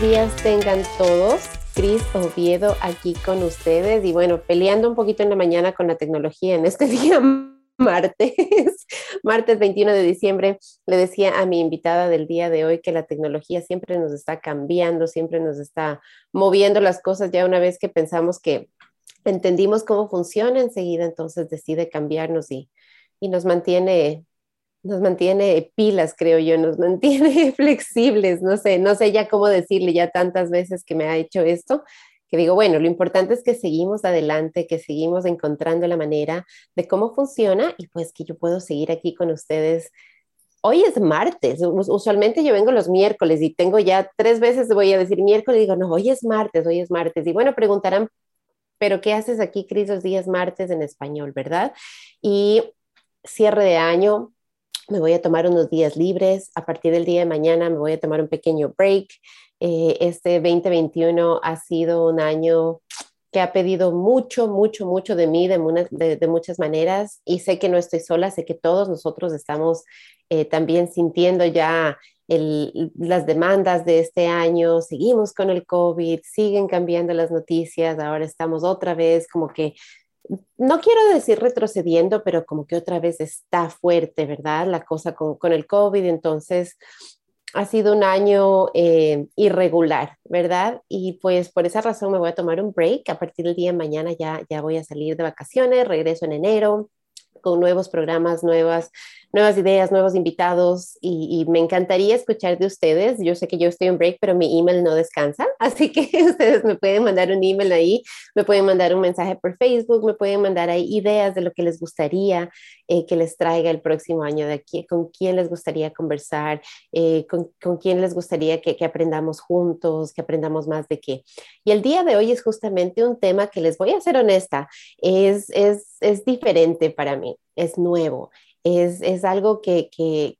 días tengan todos. Cris Oviedo aquí con ustedes y bueno, peleando un poquito en la mañana con la tecnología en este día martes, martes 21 de diciembre, le decía a mi invitada del día de hoy que la tecnología siempre nos está cambiando, siempre nos está moviendo las cosas ya una vez que pensamos que entendimos cómo funciona enseguida, entonces decide cambiarnos y, y nos mantiene nos mantiene pilas, creo yo, nos mantiene flexibles, no sé, no sé ya cómo decirle ya tantas veces que me ha hecho esto, que digo, bueno, lo importante es que seguimos adelante, que seguimos encontrando la manera de cómo funciona y pues que yo puedo seguir aquí con ustedes. Hoy es martes, usualmente yo vengo los miércoles y tengo ya tres veces, voy a decir miércoles, y digo, no, hoy es martes, hoy es martes. Y bueno, preguntarán, pero ¿qué haces aquí, Cris, los días martes en español, verdad? Y cierre de año, me voy a tomar unos días libres, a partir del día de mañana me voy a tomar un pequeño break. Eh, este 2021 ha sido un año que ha pedido mucho, mucho, mucho de mí de, de, muchas maneras y sé que no estoy sola, sé que todos nosotros estamos eh, también sintiendo ya el, las demandas de este año, seguimos con el COVID, siguen cambiando las noticias, ahora estamos otra vez como que no quiero decir retrocediendo, pero como que otra vez está fuerte, ¿verdad? La cosa con, el COVID, entonces ha sido un año eh, irregular, ¿verdad? Y pues por esa razón me voy a tomar un break. A partir del día de mañana ya, ya voy a salir de vacaciones, regreso en enero con nuevos programas, nuevas nuevas ideas, nuevos invitados y, me encantaría escuchar de ustedes. Yo sé que yo estoy en break, pero mi email no descansa, así que ustedes me pueden mandar un email ahí, me pueden mandar un mensaje por Facebook, me pueden mandar ideas de lo que les gustaría eh, que les traiga el próximo año de aquí, con quién les gustaría conversar, eh, con, con, quién les gustaría que, que aprendamos juntos, que aprendamos más de qué. Y el día de hoy es justamente un tema que les voy a ser honesta, es, es, es diferente para mí, es nuevo es, algo que,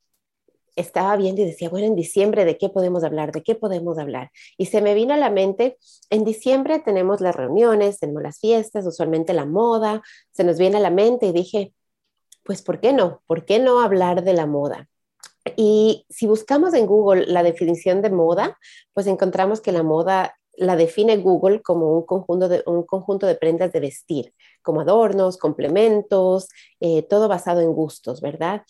estaba viendo y decía, bueno, en diciembre, ¿de qué podemos hablar? ¿De qué podemos hablar? Y se me vino a la mente, en diciembre tenemos las reuniones, tenemos las fiestas, usualmente la moda, se nos viene a la mente y dije, pues, ¿por qué no? ¿Por qué no hablar de la moda? Y si buscamos en Google la definición de moda, pues encontramos que la moda la define Google como un conjunto de, un conjunto de prendas de vestir, como adornos, complementos, eh, todo basado en gustos, ¿verdad?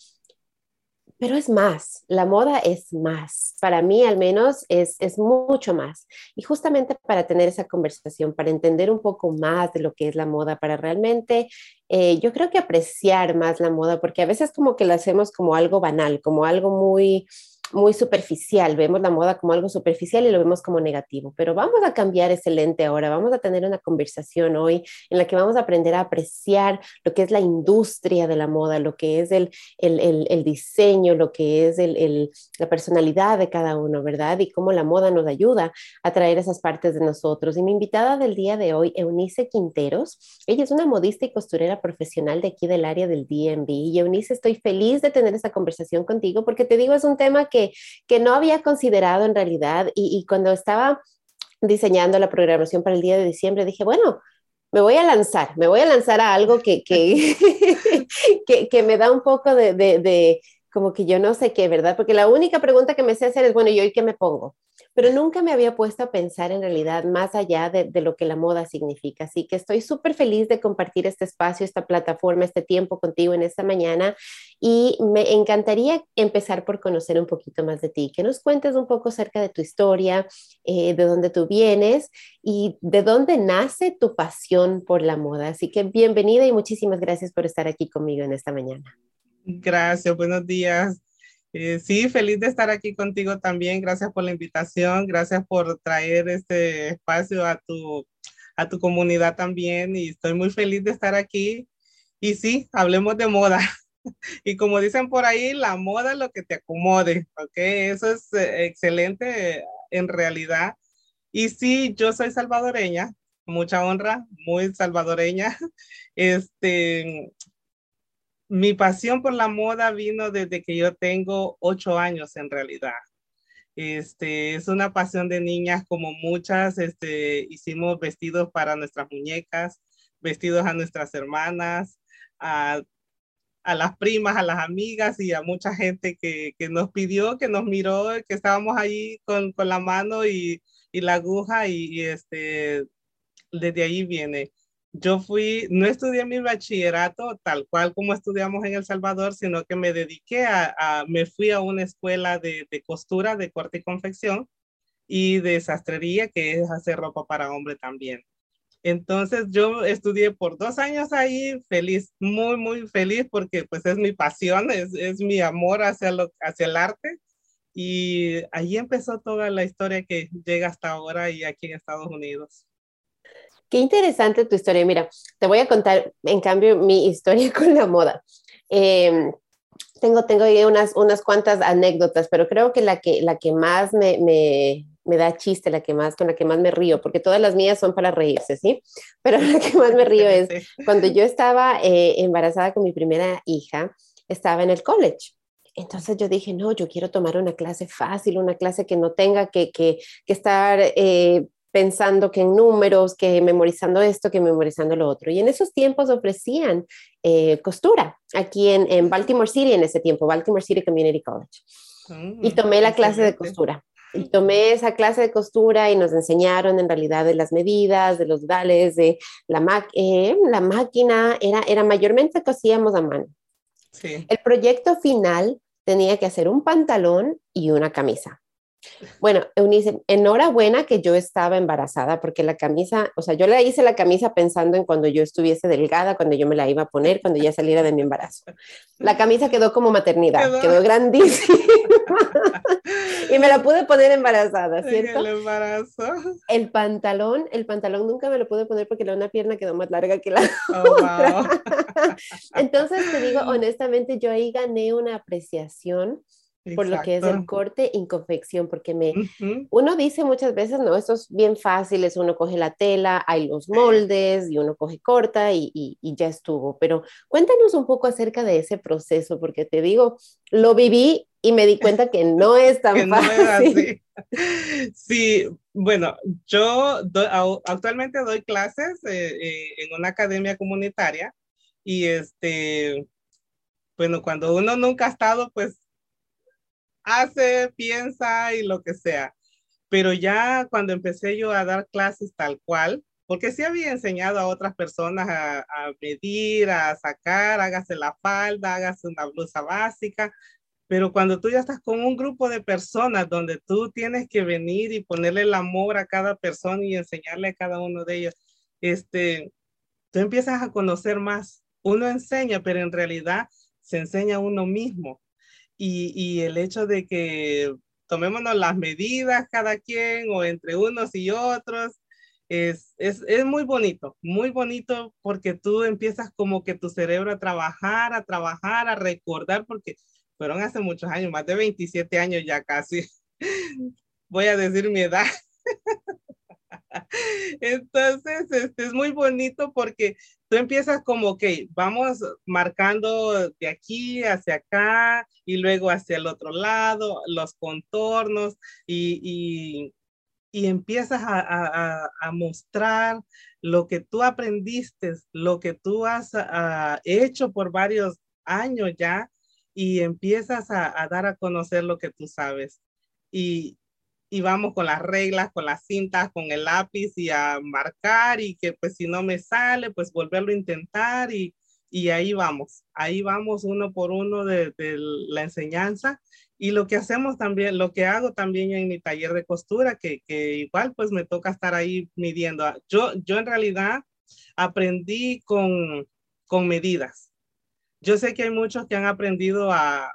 Pero es más, la moda es más. Para mí al menos es, es mucho más. Y justamente para tener esa conversación, para entender un poco más de lo que es la moda, para realmente, eh, yo creo que apreciar más la moda, porque a veces como que la hacemos como algo banal, como algo muy muy superficial, vemos la moda como algo superficial y lo vemos como negativo, pero vamos a cambiar ese lente ahora, vamos a tener una conversación hoy en la que vamos a aprender a apreciar lo que es la industria de la moda, lo que es el, el, el, diseño, lo que es la personalidad de cada uno, ¿verdad? Y cómo la moda nos ayuda a traer esas partes de nosotros. Y mi invitada del día de hoy, Eunice Quinteros, ella es una modista y costurera profesional de aquí del área del DMV. Y Eunice, estoy feliz de tener esta conversación contigo porque te digo, es un tema que que, no había considerado en realidad y, cuando estaba diseñando la programación para el día de diciembre dije, bueno, me voy a lanzar, me voy a lanzar a algo que, que, que, me da un poco de, de, de, como que yo no sé qué, ¿verdad? Porque la única pregunta que me sé hacer es, bueno, ¿y hoy qué me pongo? Pero nunca me había puesto a pensar en realidad más allá de, lo que la moda significa. Así que estoy súper feliz de compartir este espacio, esta plataforma, este tiempo contigo en esta mañana y me encantaría empezar por conocer un poquito más de ti, que nos cuentes un poco acerca de tu historia, eh, de dónde tú vienes y de dónde nace tu pasión por la moda. Así que bienvenida y muchísimas gracias por estar aquí conmigo en esta mañana. Gracias, buenos días. Eh, sí, feliz de estar aquí contigo también. Gracias por la invitación. Gracias por traer este espacio a tu, a tu comunidad también. Y estoy muy feliz de estar aquí. Y sí, hablemos de moda. Y como dicen por ahí, la moda es lo que te acomode, ¿ok? Eso es eh, excelente en realidad. Y sí, yo soy salvadoreña, mucha honra, muy salvadoreña. Este, mi pasión por la moda vino desde que yo tengo ocho años en realidad. Este, es una pasión de niñas como muchas, este, hicimos vestidos para nuestras muñecas, vestidos a nuestras hermanas, a, las primas, a las amigas y a mucha gente que, nos pidió, que nos miró, que estábamos ahí con, con la mano y y la aguja y, este, desde ahí viene. Yo fui, no estudié mi bachillerato tal cual como estudiamos en El Salvador, sino que me dediqué a, me fui a una escuela de, de, costura, de corte y confección y de sastrería, que es hacer ropa para hombre también. Entonces yo estudié por dos años ahí, feliz, muy, muy feliz, porque pues es mi pasión, es, es mi amor hacia, lo, hacia el arte. Y ahí empezó toda la historia que llega hasta ahora y aquí en Estados Unidos. Qué interesante tu historia. Mira, te voy a contar, en cambio, mi historia con la moda. Eh, tengo, tengo unas, unas cuantas anécdotas, pero creo que la que, la que más me, me, me da chiste, la que más, con la que más me río, porque todas las mías son para reírse, ¿sí? Pero la que más me río es cuando yo estaba eh, embarazada con mi primera hija, estaba en el college. Entonces yo dije, no, yo quiero tomar una clase fácil, una clase que no tenga que, que, que estar eh, pensando que en números, que memorizando esto, que memorizando lo otro. Y en esos tiempos ofrecían eh, costura aquí en, en, Baltimore City, en ese tiempo, Baltimore City Community College. y mm, tomé la clase de costura. Y tomé esa clase de costura y nos enseñaron en realidad de las medidas, de los dales, de la, eh, la máquina, era, era mayormente cosíamos a mano. Sí. El proyecto final tenía que hacer un pantalón y una camisa. Bueno, Eunice, enhorabuena que yo estaba embarazada porque la camisa, o sea, yo le hice la camisa pensando en cuando yo estuviese delgada, cuando yo me la iba a poner, cuando ya saliera de mi embarazo. La camisa quedó como maternidad, quedó, grandísima y me la pude poner embarazada, ¿cierto? El embarazo. El pantalón, el pantalón nunca me lo pude poner porque la una pierna quedó más larga que la oh, otra. Entonces te digo, honestamente, yo ahí gané una apreciación por lo que es el corte y confección, porque me, uno dice muchas veces, no, esto es bien fácil, es uno coge la tela, hay los moldes y uno coge corta y, y, ya estuvo, pero cuéntanos un poco acerca de ese proceso, porque te digo, lo viví y me di cuenta que no es tan fácil. Sí, bueno, yo actualmente doy clases eh, eh, en una academia comunitaria y este, bueno, cuando uno nunca ha estado, pues hace, piensa y lo que sea. Pero ya cuando empecé yo a dar clases tal cual, porque sí había enseñado a otras personas a, medir, a sacar, hágase la falda, hágase una blusa básica, pero cuando tú ya estás con un grupo de personas donde tú tienes que venir y ponerle el amor a cada persona y enseñarle a cada uno de ellos, este, tú empiezas a conocer más. Uno enseña, pero en realidad se enseña a uno mismo y, el hecho de que tomémonos las medidas cada quien o entre unos y otros, es, es, es, muy bonito, muy bonito porque tú empiezas como que tu cerebro a trabajar, a trabajar, a recordar, porque fueron hace muchos años, más de 27 años ya casi. Voy a decir mi edad. Entonces, este es muy bonito porque tú empiezas como que vamos marcando de aquí hacia acá y luego hacia el otro lado, los contornos y, y, empiezas a, a, mostrar lo que tú aprendiste, lo que tú has ah, hecho por varios años ya y empiezas a, a dar a conocer lo que tú sabes. Y, y vamos con las reglas, con las cintas, con el lápiz y a marcar y que pues si no me sale, pues volverlo a intentar y, y ahí vamos, ahí vamos uno por uno de, de, la enseñanza y lo que hacemos también, lo que hago también en mi taller de costura, que, que igual pues me toca estar ahí midiendo. Yo, yo en realidad aprendí con, con medidas. Yo sé que hay muchos que han aprendido a,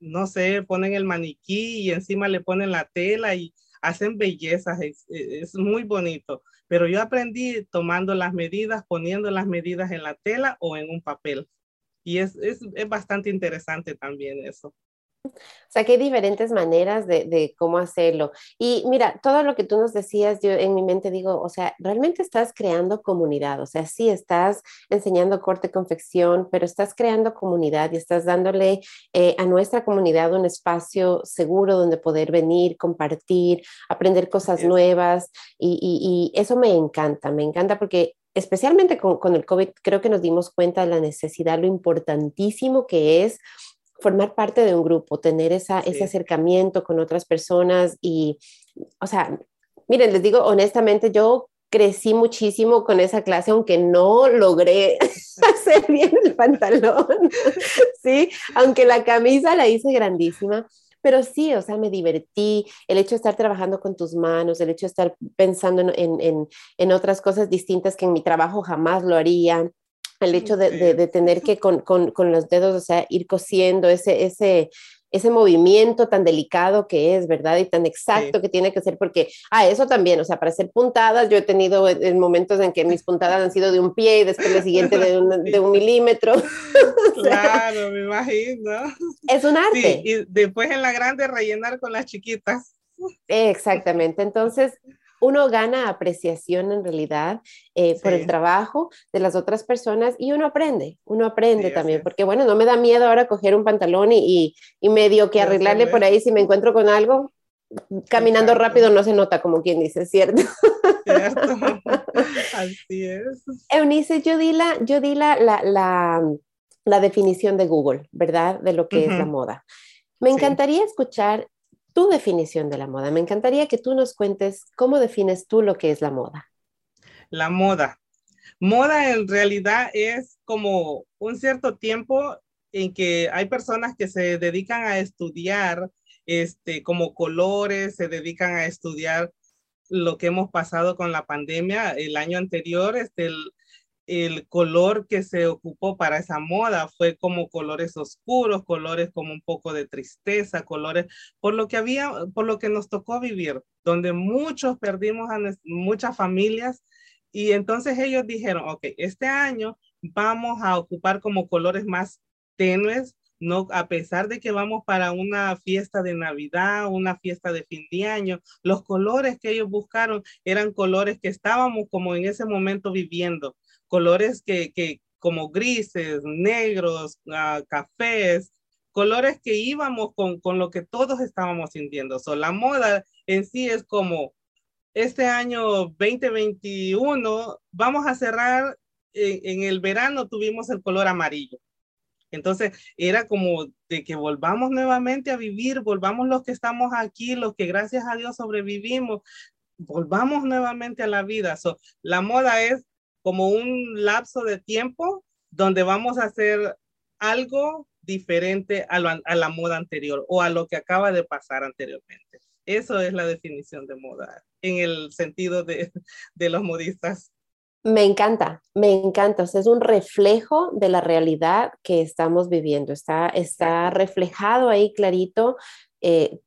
no sé, ponen el maniquí y encima le ponen la tela y hacen bellezas, es, muy bonito. Pero yo aprendí tomando las medidas, poniendo las medidas en la tela o en un papel. Y es, es, es bastante interesante también eso. O sea, que hay diferentes maneras de, de, cómo hacerlo. Y mira, todo lo que tú nos decías, yo en mi mente digo, o sea, realmente estás creando comunidad. O sea, sí estás enseñando corte confección, pero estás creando comunidad y estás dándole eh, a nuestra comunidad un espacio seguro donde poder venir, compartir, aprender cosas nuevas. Y, y, y eso me encanta, me encanta porque especialmente con, con el COVID, creo que nos dimos cuenta de la necesidad, lo importantísimo que es formar parte de un grupo, tener esa, ese acercamiento con otras personas y, o sea, Miren, les digo honestamente, yo crecí muchísimo con esa clase, aunque no logré hacer bien el pantalón, ¿sí? Aunque la camisa la hice grandísima, pero sí, o sea, me divertí, el hecho de estar trabajando con tus manos, el hecho de estar pensando en, en, en otras cosas distintas que en mi trabajo jamás lo harían, el hecho de, de, de tener que con, con, con, los dedos, o sea, ir cosiendo ese, ese, ese movimiento tan delicado que es, ¿verdad? Y tan exacto que tiene que ser, porque, ah, eso también, o sea, para hacer puntadas, yo he tenido en momentos en que mis puntadas han sido de un pie y después la siguiente de un, de un milímetro. claro, me imagino. Es un arte. y después en la grande rellenar con las chiquitas. Exactamente, entonces uno gana apreciación en realidad eh, por el trabajo de las otras personas y uno aprende, uno aprende también, porque bueno, no me da miedo ahora coger un pantalón y, y, medio que arreglarle por ahí si me encuentro con algo. Caminando rápido no se nota, como quien dice, ¿cierto? Cierto. Así es. Eunice, yo di, la, yo di la, la, la, la definición de Google, ¿verdad? De lo que es la moda. Me encantaría escuchar tu definición de la moda. Me encantaría que tú nos cuentes cómo defines tú lo que es la moda. La moda. Moda en realidad es como un cierto tiempo en que hay personas que se dedican a estudiar este, como colores, se dedican a estudiar lo que hemos pasado con la pandemia el año anterior, este, el, el color que se ocupó para esa moda fue como colores oscuros, colores como un poco de tristeza, colores por lo que había, por lo que nos tocó vivir, donde muchos perdimos a muchas familias y entonces ellos dijeron, ok, este año vamos a ocupar como colores más tenues, no, a pesar de que vamos para una fiesta de Navidad, una fiesta de fin de año, los colores que ellos buscaron eran colores que estábamos como en ese momento viviendo colores que, que como grises, negros, uh, cafés, colores que íbamos con, con, lo que todos estábamos sintiendo. So, la moda en sí es como este año 2021, vamos a cerrar, en, en el verano tuvimos el color amarillo. Entonces era como de que volvamos nuevamente a vivir, volvamos los que estamos aquí, los que gracias a Dios sobrevivimos, volvamos nuevamente a la vida. So, la moda es como un lapso de tiempo donde vamos a hacer algo diferente a, la moda anterior o a lo que acaba de pasar anteriormente. Eso es la definición de moda en el sentido de, los modistas. Me encanta, me encanta. O sea, es un reflejo de la realidad que estamos viviendo. Está, está reflejado ahí clarito eh,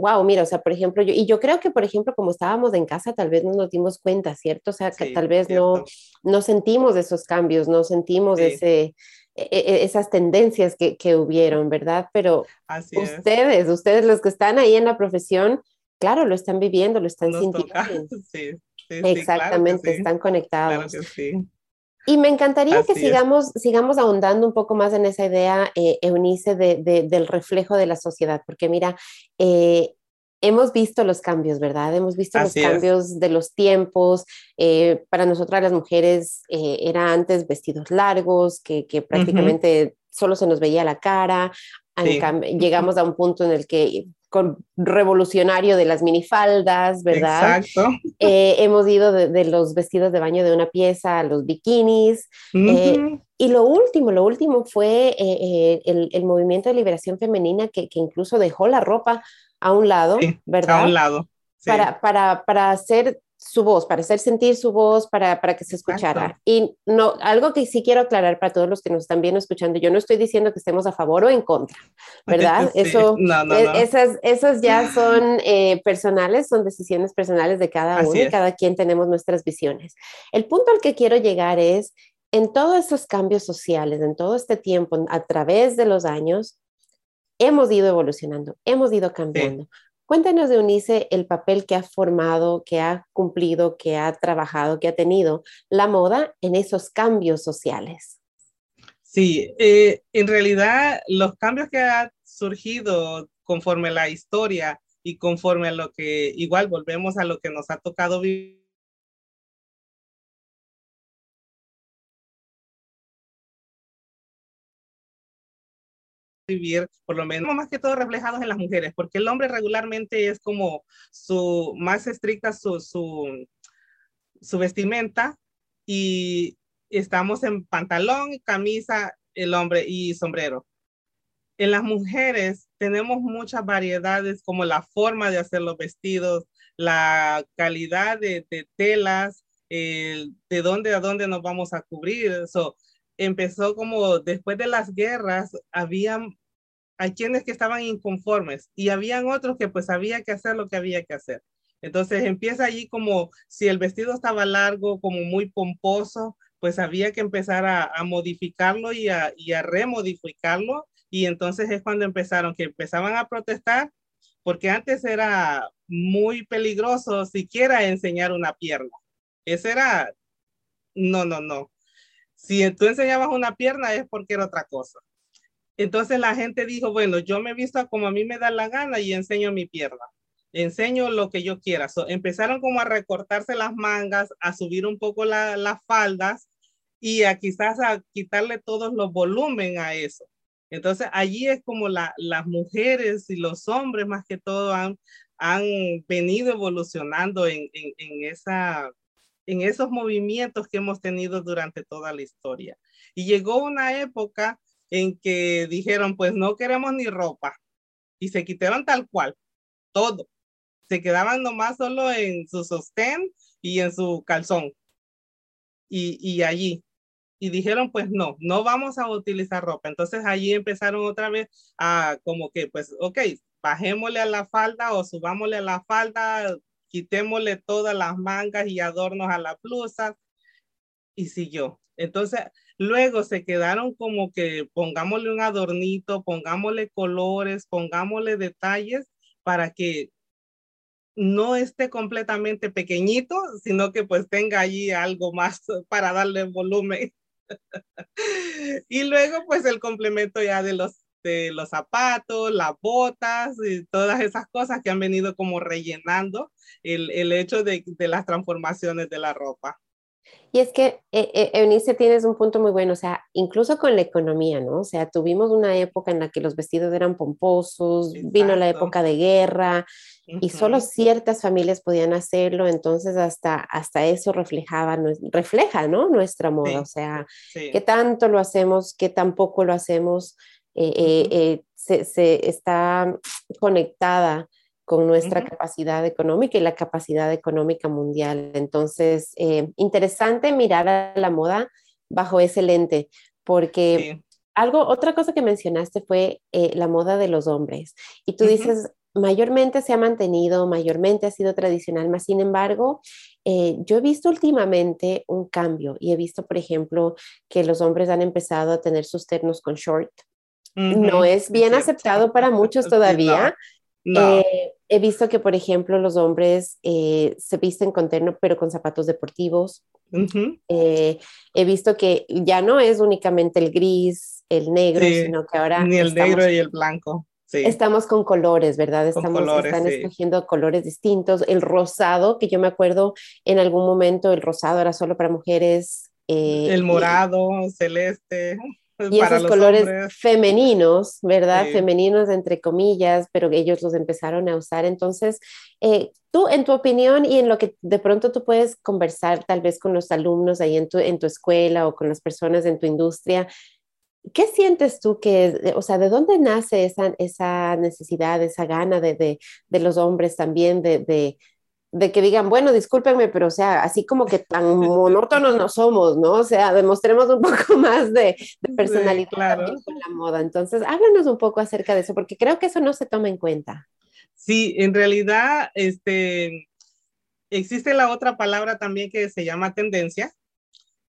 wow, mira, o sea, por ejemplo, yo, y yo creo que, por ejemplo, como estábamos en casa, tal vez no nos dimos cuenta, ¿cierto? O sea, que tal vez no, no sentimos esos cambios, no sentimos ese, e, e, esas tendencias que, que, hubieron, ¿verdad? Pero ustedes, ustedes los que están ahí en la profesión, claro, lo están viviendo, lo están sintiendo. Sí, Exactamente, están conectados. Claro que sí. Y me encantaría que sigamos, sigamos ahondando un poco más en esa idea, eh, Eunice, de, de, del reflejo de la sociedad, porque mira, eh, hemos visto los cambios, ¿verdad? Hemos visto los cambios de los tiempos. Eh, para nosotras las mujeres eh, era antes vestidos largos, que, que prácticamente solo se nos veía la cara. Llegamos a un punto en el que con revolucionario de las minifaldas, ¿verdad? Exacto. Eh, hemos ido de, los vestidos de baño de una pieza a los bikinis. Eh, y lo último, lo último fue eh, el, el, movimiento de liberación femenina que, que, incluso dejó la ropa a un lado, ¿verdad? A un lado. Para, para, para hacer su voz, para hacer sentir su voz, para, para que se escuchara. Y no, algo que sí quiero aclarar para todos los que nos están viendo escuchando, yo no estoy diciendo que estemos a favor o en contra, ¿verdad? Eso, e, Esas, esas ya son eh, personales, son decisiones personales de cada uno y cada quien tenemos nuestras visiones. El punto al que quiero llegar es, en todos esos cambios sociales, en todo este tiempo, a través de los años, hemos ido evolucionando, hemos ido cambiando. Cuéntanos de Unice el papel que ha formado, que ha cumplido, que ha trabajado, que ha tenido la moda en esos cambios sociales. Sí, eh, en realidad los cambios que han surgido conforme la historia y conforme a lo que igual volvemos a lo que nos ha tocado vivir vivir, por lo menos más que todo reflejados en las mujeres, porque el hombre regularmente es como su más estricta su, su, su vestimenta y estamos en pantalón, camisa, el hombre y sombrero. En las mujeres tenemos muchas variedades como la forma de hacer los vestidos, la calidad de, telas, de dónde a dónde nos vamos a cubrir. Eso empezó como después de las guerras, había hay quienes que estaban inconformes y habían otros que pues había que hacer lo que había que hacer. Entonces empieza allí como si el vestido estaba largo, como muy pomposo, pues había que empezar a, modificarlo y a, y remodificarlo. Y entonces es cuando empezaron, que empezaban a protestar, porque antes era muy peligroso siquiera enseñar una pierna. Ese era, no, no, no. Si tú enseñabas una pierna es porque era otra cosa. Entonces la gente dijo, bueno, yo me visto como a mí me da la gana y enseño mi pierna enseño lo que yo quiera. empezaron como a recortarse las mangas, a subir un poco las faldas y a quizás a quitarle todos los volumen a eso. Entonces allí es como las mujeres y los hombres más que todo han, han venido evolucionando en, en, esa, en esos movimientos que hemos tenido durante toda la historia. Y llegó una época en que dijeron, pues no queremos ni ropa. Y se quitaron tal cual, todo se quedaban nomás solo en su sostén y en su calzón. Y, y allí. Y dijeron, pues no, no vamos a utilizar ropa. Entonces allí empezaron otra vez a como que, pues, ok, bajémosle a la falda o subámosle a la falda, quitémosle todas las mangas y adornos a la blusa. Y siguió. Entonces, luego se quedaron como que pongámosle un adornito, pongámosle colores, pongámosle detalles para que no esté completamente pequeñito, sino que pues tenga allí algo más para darle volumen. y luego pues el complemento ya de los, de los zapatos, las botas y todas esas cosas que han venido como rellenando el, el hecho de, de las transformaciones de la ropa. Y es que, eh, eh, Eunice, tienes un punto muy bueno, o sea, incluso con la economía, ¿no? O sea, tuvimos una época en la que los vestidos eran pomposos, vino la época de guerra y solo ciertas familias podían hacerlo, entonces hasta, hasta eso reflejaba, refleja, ¿no? Nuestra moda, o sea, qué tanto lo hacemos, qué tampoco lo hacemos, eh, se, se, está conectada con nuestra capacidad económica y la capacidad económica mundial. Entonces, eh, interesante mirar a la moda bajo ese lente, porque algo, otra cosa que mencionaste fue eh, la moda de los hombres. Y tú dices, mayormente se ha mantenido, mayormente ha sido tradicional, más sin embargo, eh, yo he visto últimamente un cambio y he visto, por ejemplo, que los hombres han empezado a tener sus ternos con short. No es bien aceptado para muchos todavía. Eh, he visto que, por ejemplo, los hombres eh, se visten con terno, pero con zapatos deportivos. Eh, he visto que ya no es únicamente el gris, el negro, sino que ahora... Ni el negro y el blanco. Estamos con colores, ¿verdad? Estamos, están escogiendo colores distintos. El rosado, que yo me acuerdo en algún momento, el rosado era solo para mujeres. el morado, celeste. Y esos colores femeninos, ¿verdad? Femeninos entre comillas, pero ellos los empezaron a usar. Entonces, eh, tú, en tu opinión y en lo que de pronto tú puedes conversar tal vez con los alumnos ahí en tu, en tu escuela o con las personas en tu industria, ¿qué sientes tú que, o sea, de dónde nace esa, esa necesidad, esa gana de, de, de los hombres también de, de de que digan, bueno, discúlpenme, pero o sea, así como que tan monótonos no somos, ¿no? O sea, demostremos un poco más de, personalidad con la moda. Entonces, háblanos un poco acerca de eso, porque creo que eso no se toma en cuenta. Sí, en realidad, este, existe la otra palabra también que se llama tendencia,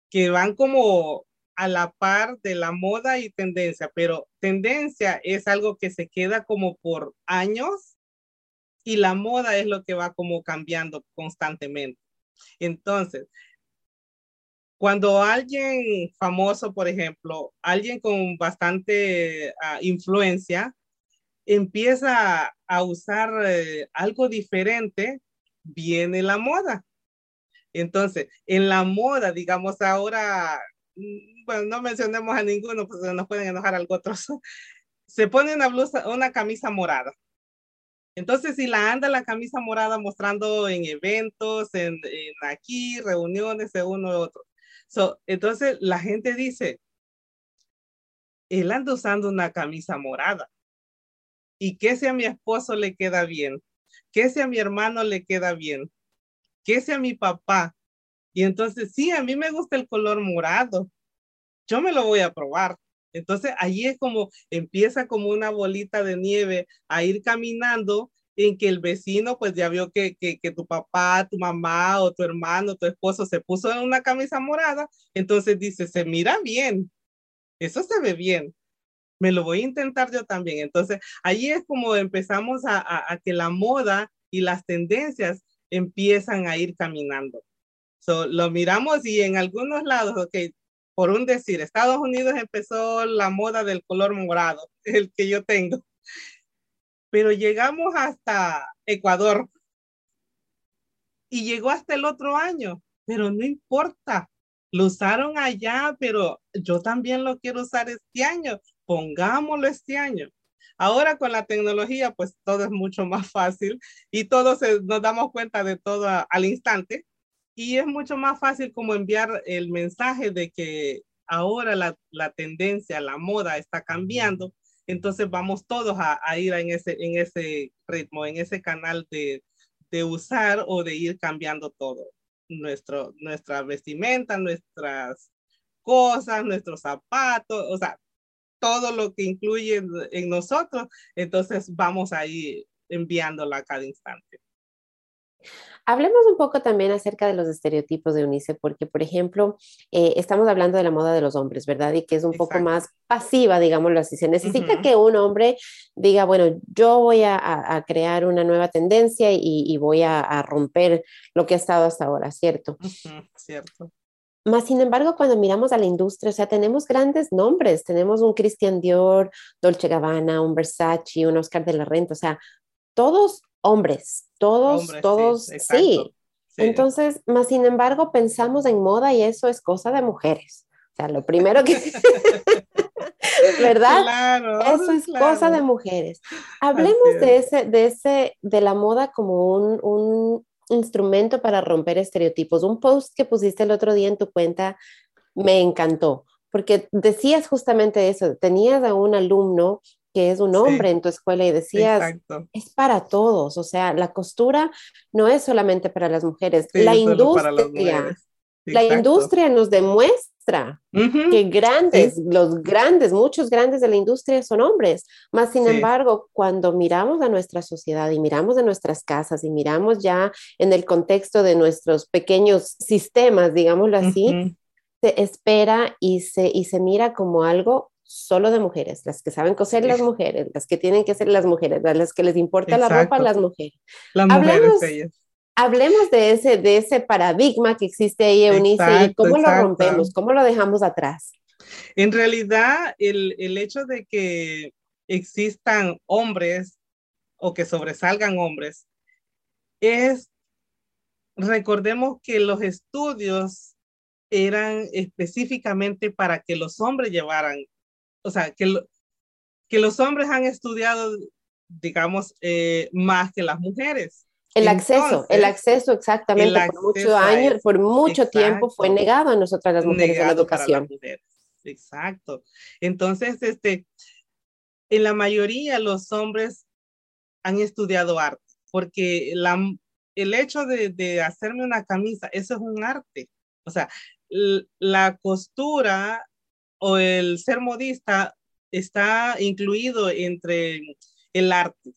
que van como a la par de la moda y tendencia, pero tendencia es algo que se queda como por años y la moda es lo que va como cambiando constantemente. Entonces, cuando alguien famoso, por ejemplo, alguien con bastante ah, influencia, empieza a usar eh, algo diferente, viene la moda. Entonces, en la moda, digamos ahora, mm, bueno, no mencionemos a ninguno, pues nos pueden enojar algo otros. se pone una blusa, una camisa morada. Entonces, si la anda la camisa morada mostrando en eventos, en, aquí, reuniones de uno u otro. entonces, la gente dice, él anda usando una camisa morada. ¿Y qué si a mi esposo le queda bien? ¿Qué si a mi hermano le queda bien? ¿Qué si a mi papá? Y entonces, sí, a mí me gusta el color morado. Yo me lo voy a probar. Entonces, ahí es como empieza como una bolita de nieve a ir caminando en que el vecino pues ya vio que, que, tu papá, tu mamá o tu hermano, tu esposo se puso en una camisa morada, entonces dice, se mira bien, eso se ve bien, me lo voy a intentar yo también. Entonces, ahí es como empezamos a, a, que la moda y las tendencias empiezan a ir caminando. So, lo miramos y en algunos lados, ok, por un decir, Estados Unidos empezó la moda del color morado, el que yo tengo, pero llegamos hasta Ecuador y llegó hasta el otro año, pero no importa, lo usaron allá, pero yo también lo quiero usar este año, pongámoslo este año. Ahora con la tecnología, pues todo es mucho más fácil y todos nos damos cuenta de todo al instante y es mucho más fácil como enviar el mensaje de que ahora la, la tendencia, la moda está cambiando, entonces vamos todos a, a, ir en ese, en ese ritmo, en ese canal de, de usar o de ir cambiando todo nuestro, nuestra vestimenta, nuestras cosas, nuestros zapatos, o sea, todo lo que incluye en nosotros, entonces vamos a ir enviándola a cada instante. Hablemos un poco también acerca de los estereotipos de Unice, porque, por ejemplo, eh, estamos hablando de la moda de los hombres, ¿verdad? Y que es un poco más pasiva, digámoslo así. Se necesita que un hombre diga, bueno, yo voy a, crear una nueva tendencia y, voy a, romper lo que ha estado hasta ahora, ¿cierto? Cierto. Más sin embargo, cuando miramos a la industria, o sea, tenemos grandes nombres, tenemos un Christian Dior, Dolce Gabbana, un Versace, un Oscar de la Renta, o sea, todos hombres, todos, todos, sí, Entonces, más sin embargo, pensamos en moda y eso es cosa de mujeres. O sea, lo primero que... ¿Verdad? Claro, eso es cosa de mujeres. Hablemos de ese, de ese, de la moda como un, un instrumento para romper estereotipos. Un post que pusiste el otro día en tu cuenta me encantó, porque decías justamente eso, tenías a un alumno que es un hombre en tu escuela y decías, es para todos, o sea, la costura no es solamente para las mujeres, la industria, la industria nos demuestra que grandes, los grandes, muchos grandes de la industria son hombres, más sin embargo, cuando miramos a nuestra sociedad y miramos a nuestras casas y miramos ya en el contexto de nuestros pequeños sistemas, digámoslo así, se espera y se, y se mira como algo solo de mujeres, las que saben coser las mujeres, las que tienen que ser las mujeres, las que les importa la ropa las mujeres. Las hablemos, ellas. Hablemos de ese, de ese paradigma que existe ahí, Eunice, y cómo lo rompemos, cómo lo dejamos atrás. En realidad, el, el hecho de que existan hombres o que sobresalgan hombres es, recordemos que los estudios eran específicamente para que los hombres llevaran o sea, que, que los hombres han estudiado, digamos, eh, más que las mujeres. El acceso, el acceso exactamente, por muchos años, por mucho tiempo fue negado a nosotras las mujeres en la educación. Exacto. Entonces, este, en la mayoría los hombres han estudiado arte, porque la, el hecho de, de hacerme una camisa, eso es un arte. O sea, la costura o el ser modista está incluido entre el arte.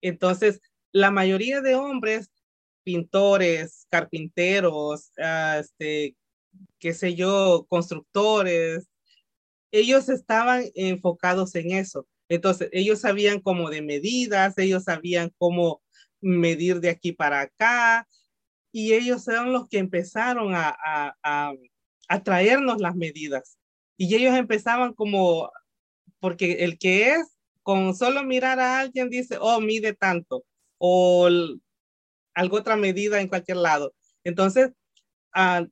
Entonces, la mayoría de hombres, pintores, carpinteros, ah, este, qué sé yo, constructores, ellos estaban enfocados en eso. Entonces, ellos sabían cómo de medidas, ellos sabían cómo medir de aquí para acá, y ellos eran los que empezaron a, a, a traernos las medidas. Y ellos empezaban como, porque el que es, con solo mirar a alguien dice, oh, mide tanto, o algo otra medida en cualquier lado. Entonces, ah,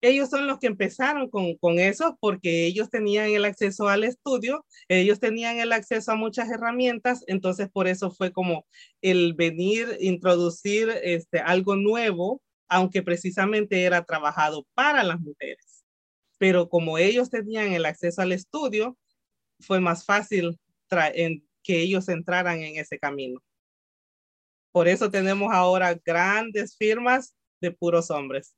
ellos son los que empezaron con, con eso porque ellos tenían el acceso al estudio, ellos tenían el acceso a muchas herramientas, entonces por eso fue como el venir, introducir este, algo nuevo, aunque precisamente era trabajado para las mujeres. Pero como ellos tenían el acceso al estudio, fue más fácil en, que ellos entraran en ese camino. Por eso tenemos ahora grandes firmas de puros hombres.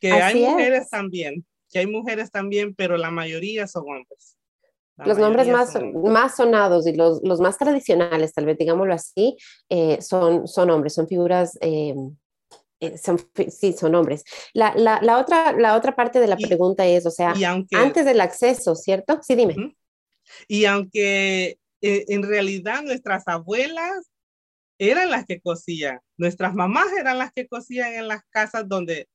Que hay mujeres también, que hay mujeres también, pero la mayoría son hombres. los nombres más, más sonados y los, los, más tradicionales, tal vez digámoslo así, eh, son, son hombres, son figuras, eh, eh, son, sí, son hombres. La, la, la, otra, la otra parte de la pregunta es, o sea, antes del acceso, ¿cierto? Sí, dime. Y aunque en realidad nuestras abuelas eran las que cosían, nuestras mamás eran las que cosían en las casas donde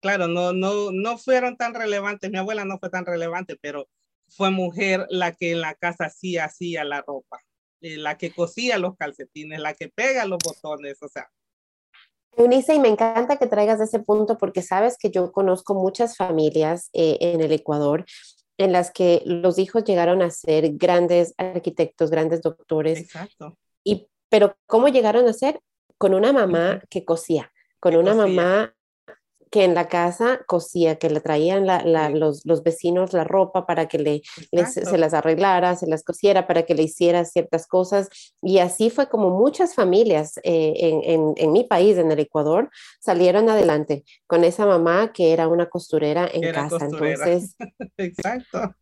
claro, no, no, no fueron tan relevantes. Mi abuela no fue tan relevante, pero fue mujer la que en la casa sí hacía la ropa, eh, la que cosía los calcetines, la que pega los botones, o sea. Eunice, y me encanta que traigas ese punto porque sabes que yo conozco muchas familias eh, en el Ecuador en las que los hijos llegaron a ser grandes arquitectos, grandes doctores. Exacto. Y, pero ¿cómo llegaron a ser? Con una mamá que cosía, con una mamá que en la casa cosía, que le traían los, los, vecinos la ropa para que le, se las arreglara, se las cosiera, para que le hiciera ciertas cosas. Y así fue como muchas familias eh, en, en, en, mi país, en el Ecuador, salieron adelante con esa mamá que era una costurera en casa. Entonces, exacto.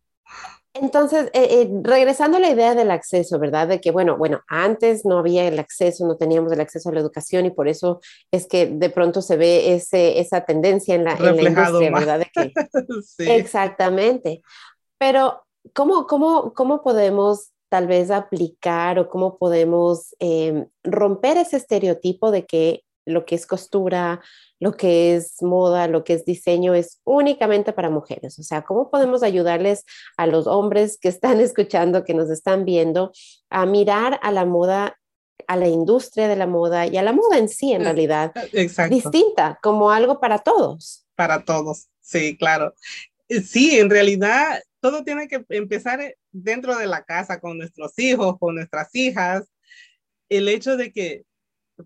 Entonces, eh, eh, regresando a la idea del acceso, ¿verdad? De que, bueno, bueno, antes no había el acceso, no teníamos el acceso a la educación y por eso es que de pronto se ve ese, esa tendencia en la, en la industria, ¿verdad? Exactamente. Pero, ¿cómo, cómo, ¿cómo podemos tal vez aplicar o cómo podemos em, romper ese estereotipo de que lo que es costura, lo que es moda, lo que es diseño es únicamente para mujeres. O sea, ¿cómo podemos ayudarles a los hombres que están escuchando, que nos están viendo, a mirar a la moda, a la industria de la moda y a la moda en sí, en realidad, distinta, como algo para todos? Para todos, sí, claro. Eh, sí, en realidad todo tiene que empezar eh, dentro de la casa, con nuestros hijos, con nuestras hijas. El hecho de que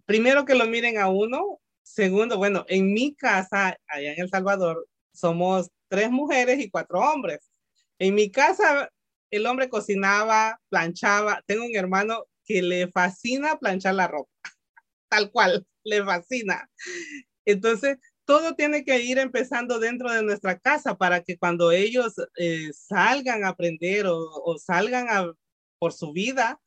primero que lo miren a uno, segundo, bueno, en mi casa, allá en El Salvador, somos tres mujeres y cuatro hombres. En mi casa, el hombre cocinaba, planchaba. Tengo un hermano que le fascina planchar la ropa, tal cual, le fascina. Entonces, todo tiene que ir empezando dentro de nuestra casa para que cuando ellos eh, salgan a aprender o, salgan por su vida,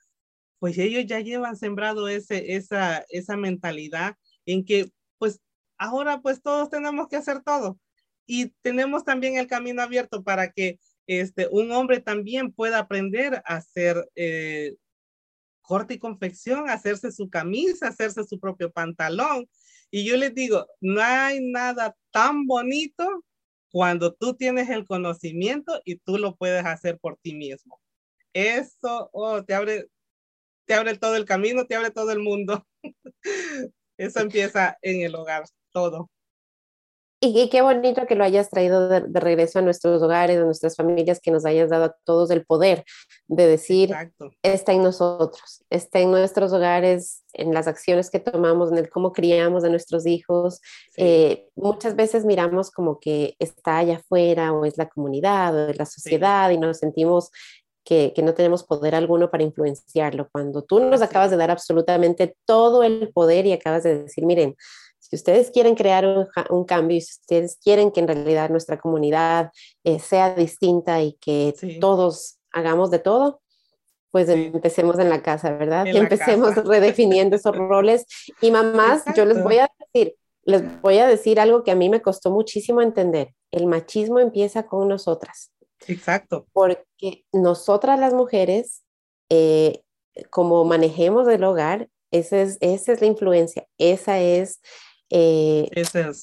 pues ellos ya llevan sembrado ese, esa, esa mentalidad en que pues ahora pues todos tenemos que hacer todo y tenemos también el camino abierto para que este, un hombre también pueda aprender a hacer eh, corte y confección, hacerse su camisa, hacerse su propio pantalón. Y yo les digo, no hay nada tan bonito cuando tú tienes el conocimiento y tú lo puedes hacer por ti mismo. Eso oh, te abre te abre todo el camino, te abre todo el mundo. Eso empieza en el hogar, todo. Y, qué bonito que lo hayas traído de, regreso a nuestros hogares, a nuestras familias, que nos hayas dado a todos el poder de decir, está en nosotros, está en nuestros hogares, en las acciones que tomamos, en el cómo criamos a nuestros hijos. Eh, muchas veces miramos como que está allá afuera o es la comunidad o es la sociedad y nos sentimos que, no tenemos poder alguno para influenciarlo. Cuando tú nos acabas de dar absolutamente todo el poder y acabas de decir, miren, si ustedes quieren crear un, cambio y si ustedes quieren que en realidad nuestra comunidad eh, sea distinta y que todos hagamos de todo, pues empecemos en la casa, ¿verdad? y empecemos redefiniendo esos roles. Y mamás, yo les voy a decir, les voy a decir algo que a mí me costó muchísimo entender. El machismo empieza con nosotras. Exacto. Porque nosotras las mujeres, eh, como manejemos el hogar, esa es, esa es la influencia, esa es, eh,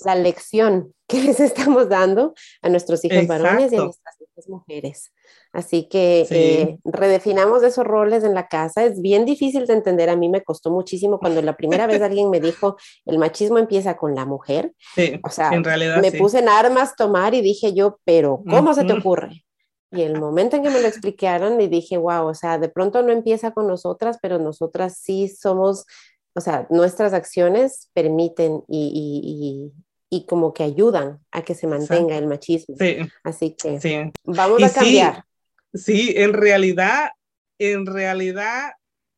la lección que les estamos dando a nuestros hijos varones y a nuestras hijas mujeres. Así que eh, redefinamos esos roles en la casa. Es bien difícil de entender. A mí me costó muchísimo cuando la primera vez alguien me dijo, el machismo empieza con la mujer. Sí, o sea, en realidad, me puse en armas tomar y dije yo, pero ¿cómo se te ocurre? Y el momento en que me lo explicaron y dije, wow, o sea, de pronto no empieza con nosotras, pero nosotras sí somos, o sea, nuestras acciones permiten y, y, y como que ayudan a que se mantenga el machismo. Sí. Así que Sí. vamos Y a cambiar. Sí, en realidad, en realidad,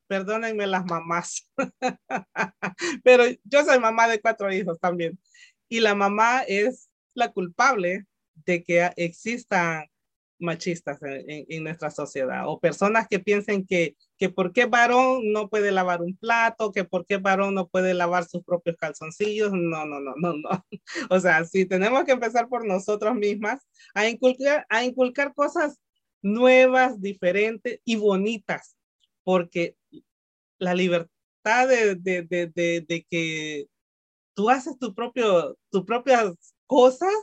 perdónenme las mamás, pero yo soy mamá de cuatro hijos también. Y la mamá es la culpable de que existan machistas en, nuestra sociedad o personas que piensen que, que por qué varón no puede lavar un plato, que por qué varón no puede lavar sus propios calzoncillos. No, no, no, no, no. O sea, sí, tenemos que empezar por nosotros mismas a inculcar, a inculcar cosas nuevas, diferentes y bonitas, porque la libertad de, de, de, de, que tú haces tu propio, tus propias cosas,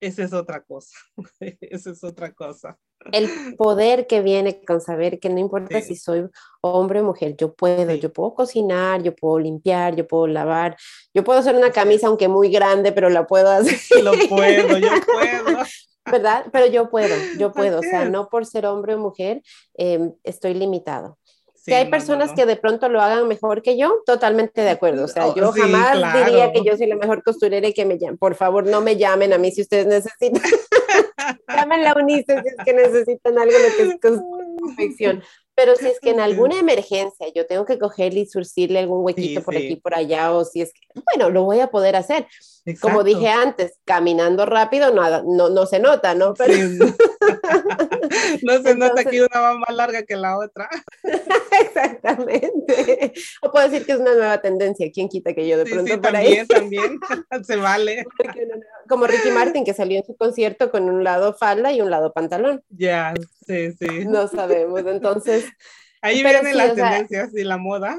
esa es otra cosa. esa es otra cosa. El poder que viene con saber que no importa Sí. si soy hombre o mujer, yo puedo, Sí. yo puedo cocinar, yo puedo limpiar, yo puedo lavar, yo puedo hacer una camisa aunque muy grande, pero la puedo hacer. Lo puedo, yo puedo. ¿verdad? Pero yo puedo, yo puedo, o sea, no por ser hombre o mujer eh, estoy limitado. Sí, Si hay personas no, no. que de pronto lo hagan mejor que yo, totalmente de acuerdo. O sea, yo sí, jamás claro. diría que yo soy la mejor costurera y que me llamen. Por favor, no me llamen a mí si ustedes necesitan. Llamen a Unice si es que necesitan algo de que es confección. Pero si es que en alguna emergencia yo tengo que cogerle y surcirle algún huequito Sí, por sí. aquí, por allá, o si es que, bueno, lo voy a poder hacer. Como Exacto. dije antes, caminando rápido nada, no, no se nota, ¿no? Pero, Sí. no se nota Entonces- que una va más larga que la otra. Exactamente. O puedo decir que es una nueva tendencia. ¿Quién quita que yo de pronto por ahí? también, también. Se vale. Porque una nueva- Como Ricky Martin que salió en su concierto con un lado falda y un lado pantalón. Ya, sí, sí. No sabemos. Entonces, Ahí vienen sí, las o sea- tendencias y la moda.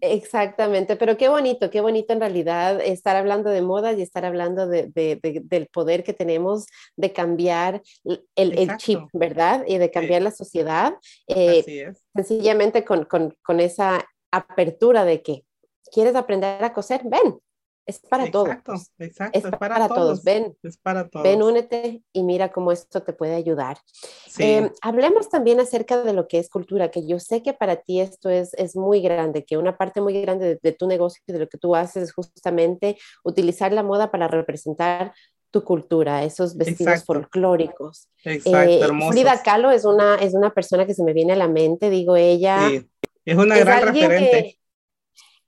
exactamente. Pero qué bonito, qué bonito en realidad estar hablando de moda y estar hablando de, de- de- del poder que tenemos de cambiar el, chip, ¿verdad? Y de cambiar la sociedad. Eh, Así es. sencillamente con, con, con esa apertura de que quieres aprender a coser, ven, es para Exacto, todos. exacto. Es para, todos. ven, Es para todos. ven, únete y mira cómo esto te puede ayudar. Sí, Eh, hablemos también acerca de lo que es cultura, que yo sé que para ti esto es, es muy grande, que una parte muy grande de, de tu negocio y de lo que tú haces es justamente utilizar la moda para representar tu cultura, esos vestidos Exacto. folclóricos. exacto, Eh. Frida Kahlo es una, es una persona que se me viene a la mente, digo, ella Sí, es una es gran referente. que-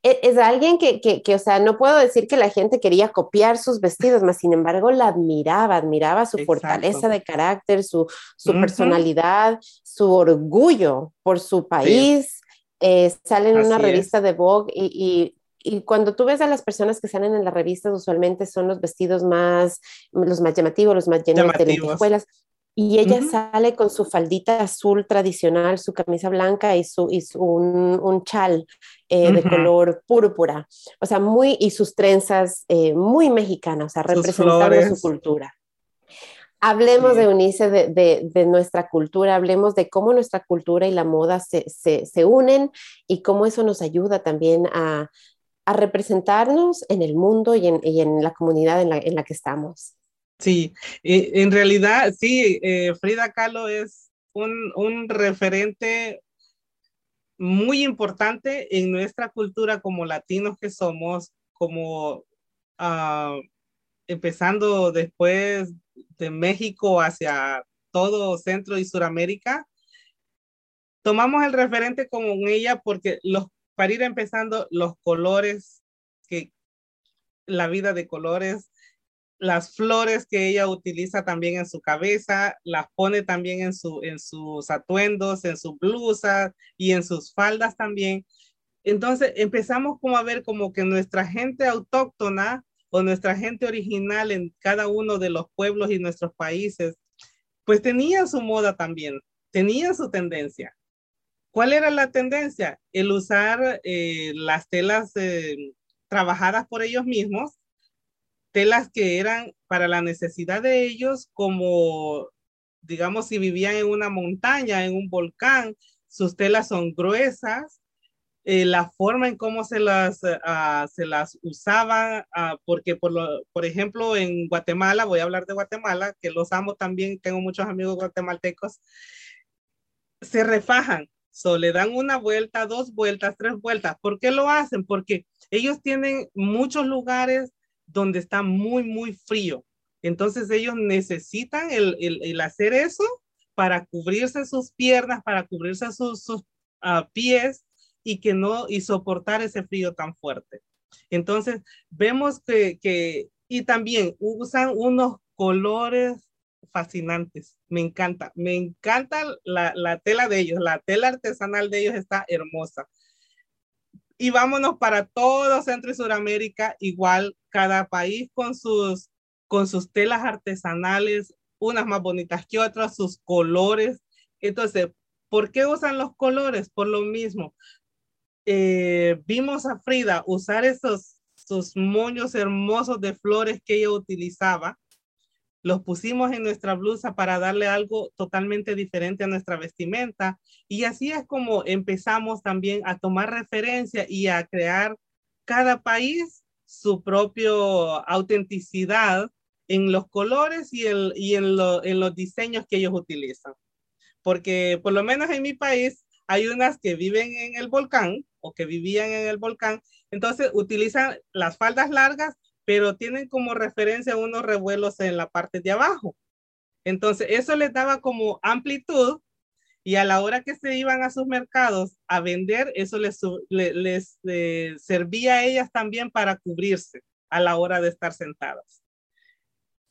es alguien que, que, que, o sea, no puedo decir que la gente quería copiar sus vestidos, mas sin embargo la admiraba, admiraba su Exacto. fortaleza de carácter, su, su Ujú. personalidad, su orgullo por su país. Eh, sale en una Así revista de Vogue y, y, y cuando tú ves a las personas que salen en las revistas, usualmente son los vestidos más, los más llamativos, los más llenos de lentejuelas. Y ella Ujú. sale con su faldita azul tradicional, su camisa blanca y, su, y su- un, un chal eh, de Ujú. color púrpura. O sea, muy, y sus trenzas eh, muy mexicanas, o sea, Sus representando su cultura. Hablemos Sí. de Unice, de, de, de nuestra cultura, hablemos de cómo nuestra cultura y la moda se, se, se unen y cómo eso nos ayuda también a, a representarnos en el mundo y en, y en la comunidad en la, en la que estamos. Sí, eh, en realidad, sí, eh, Frida Kahlo es un, un referente muy importante en nuestra cultura como latinos que somos, como ah, empezando después de México hacia todo Centro y Suramérica. Tomamos el referente como ella porque los, para ir empezando, los colores, que la vida de colores, las flores que ella utiliza también en su cabeza, las pone también en, su, en sus atuendos, en su blusa y en sus faldas también. Entonces empezamos como a ver como que nuestra gente autóctona o nuestra gente original en cada uno de los pueblos y nuestros países, pues tenían su moda también, tenían su tendencia. ¿Cuál era la tendencia? El usar eh, las telas eh, trabajadas por ellos mismos, telas que eran para la necesidad de ellos como digamos, si vivían en una montaña, en un volcán, sus telas son gruesas, eh, la forma en cómo se las, uh, se las usaban, uh, porque por, lo, por ejemplo en Guatemala, voy a hablar de Guatemala, que los amo también, tengo muchos amigos guatemaltecos, se refajan, so, le dan una vuelta, dos vueltas, tres vueltas. ¿Por qué lo hacen? Porque ellos tienen muchos lugares donde está muy, muy frío. Entonces ellos necesitan el, el, hacer eso para cubrirse sus piernas, para cubrirse sus, sus uh, pies y que no, y soportar ese frío tan fuerte. Entonces, vemos que, que y también usan unos colores fascinantes. Me encanta, me encanta la, la, tela de ellos, la tela artesanal de ellos está hermosa. Y vámonos para todo Centro y Suramérica, igual cada país con sus, con sus telas artesanales, unas más bonitas que otras, sus colores. Entonces, ¿por qué usan los colores? Por lo mismo, eh, vimos a Frida usar esos, sus moños hermosos de flores que ella utilizaba, los pusimos en nuestra blusa para darle algo totalmente diferente a nuestra vestimenta. Y así es como empezamos también a tomar referencia y a crear cada país su propia autenticidad en los colores y, el, y en, lo, en los diseños que ellos utilizan. Porque por lo menos en mi país hay unas que viven en el volcán o que vivían en el volcán, entonces utilizan las faldas largas, pero tienen como referencia unos revuelos en la parte de abajo. Entonces eso les daba como amplitud y a la hora que se iban a sus mercados a vender, eso les, les, les servía a ellas también para cubrirse a la hora de estar sentadas.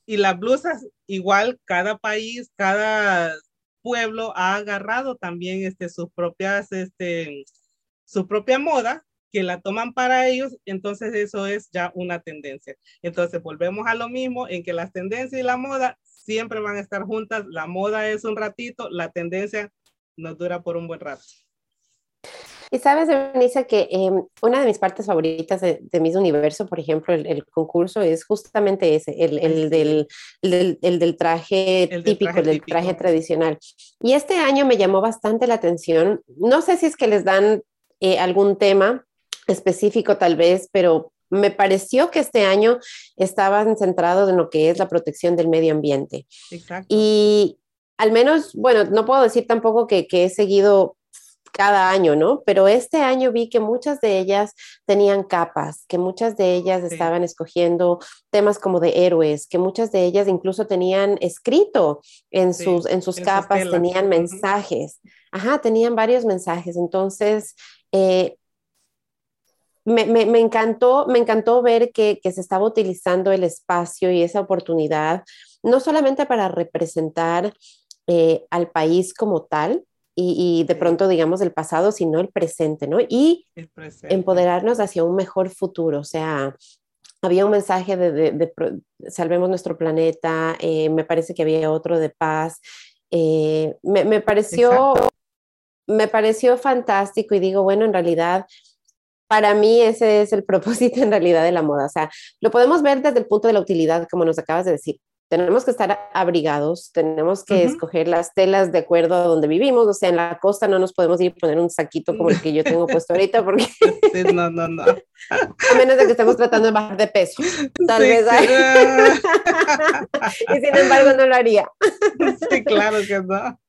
Y las blusas, igual cada país, cada pueblo ha agarrado también este, sus propias, este, su propia moda que la toman para ellos, entonces eso es ya una tendencia. Entonces volvemos a lo mismo en que las tendencias y la moda siempre van a estar juntas. La moda es un ratito, la tendencia nos dura por un buen rato. Y sabes, Denise, que eh, una de mis partes favoritas de, de Miss Universo, por ejemplo, el, el concurso es justamente ese, el, el, del, el del, traje el típico, traje del traje tradicional. Y este año me llamó bastante la atención. No sé si es que les dan eh, algún tema específico tal vez, pero me pareció que este año estaban centrados en lo que es la protección del medio ambiente. Exacto. Y al menos, bueno, no puedo decir tampoco que, que he seguido cada año, ¿no? Pero este año vi que muchas de ellas tenían capas, que muchas de ellas sí. estaban escogiendo temas como de héroes, que muchas de ellas incluso tenían escrito en sí, sus, en sus en capas, sus tenían mensajes. Ajá, tenían varios mensajes. Entonces, eh, me, me, me, encantó, me encantó ver que, que se estaba utilizando el espacio y esa oportunidad, no solamente para representar eh, al país como tal, y, y, de pronto, digamos, el pasado, sino el presente, ¿no? Y presente. empoderarnos hacia un mejor futuro. O sea, había un mensaje de, de, de salvemos nuestro planeta, eh, me parece que había otro de paz. Eh, me, me, pareció, me pareció fantástico y digo, bueno, en realidad para mí ese es el propósito en realidad de la moda. O sea, lo podemos ver desde el punto de la utilidad, como nos acabas de decir tenemos que estar abrigados, tenemos que uh -huh. escoger las telas de acuerdo a donde vivimos, o sea, en la costa no nos podemos ir a poner un saquito como el que yo tengo puesto ahorita, porque... Sí, no, no, no. A menos de que estemos tratando de bajar de peso, tal sí, vez. Hay... y sin embargo no lo haría. Sí, claro que no.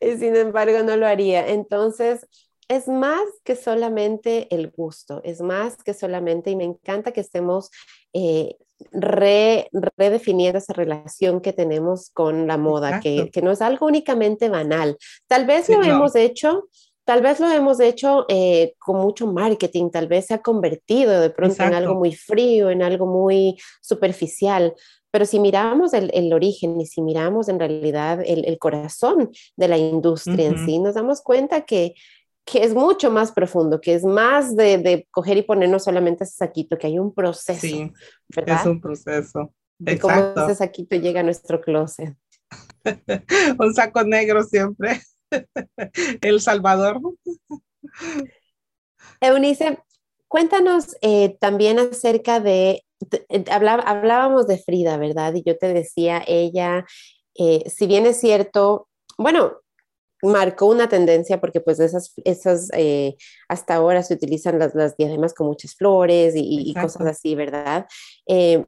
Y sin embargo no lo haría. Entonces, es más que solamente el gusto, es más que solamente, y me encanta que estemos eh, re, redefiniendo esa relación que tenemos con la moda, que, que, no es algo únicamente banal. Tal vez sí, lo no. hemos hecho, tal vez lo hemos hecho eh, con mucho marketing, tal vez se ha convertido de pronto Exacto. en algo muy frío, en algo muy superficial. Pero si miramos el, el origen y si miramos en realidad el, el corazón de la industria uh -huh. en sí, nos damos cuenta que que es mucho más profundo, que es más de, de coger y ponernos solamente ese saquito, que hay un proceso. Sí, ¿verdad? es un proceso. De Exacto. cómo ese saquito llega a nuestro closet. un saco negro siempre. El Salvador. Eunice, cuéntanos eh, también acerca de, eh, hablá, hablábamos de Frida, ¿verdad? Y yo te decía, ella eh, si bien es cierto, bueno, marcó una tendencia porque pues esas, esas eh, hasta ahora se utilizan las, las, diademas con muchas flores y, cosas así, ¿verdad? Eh,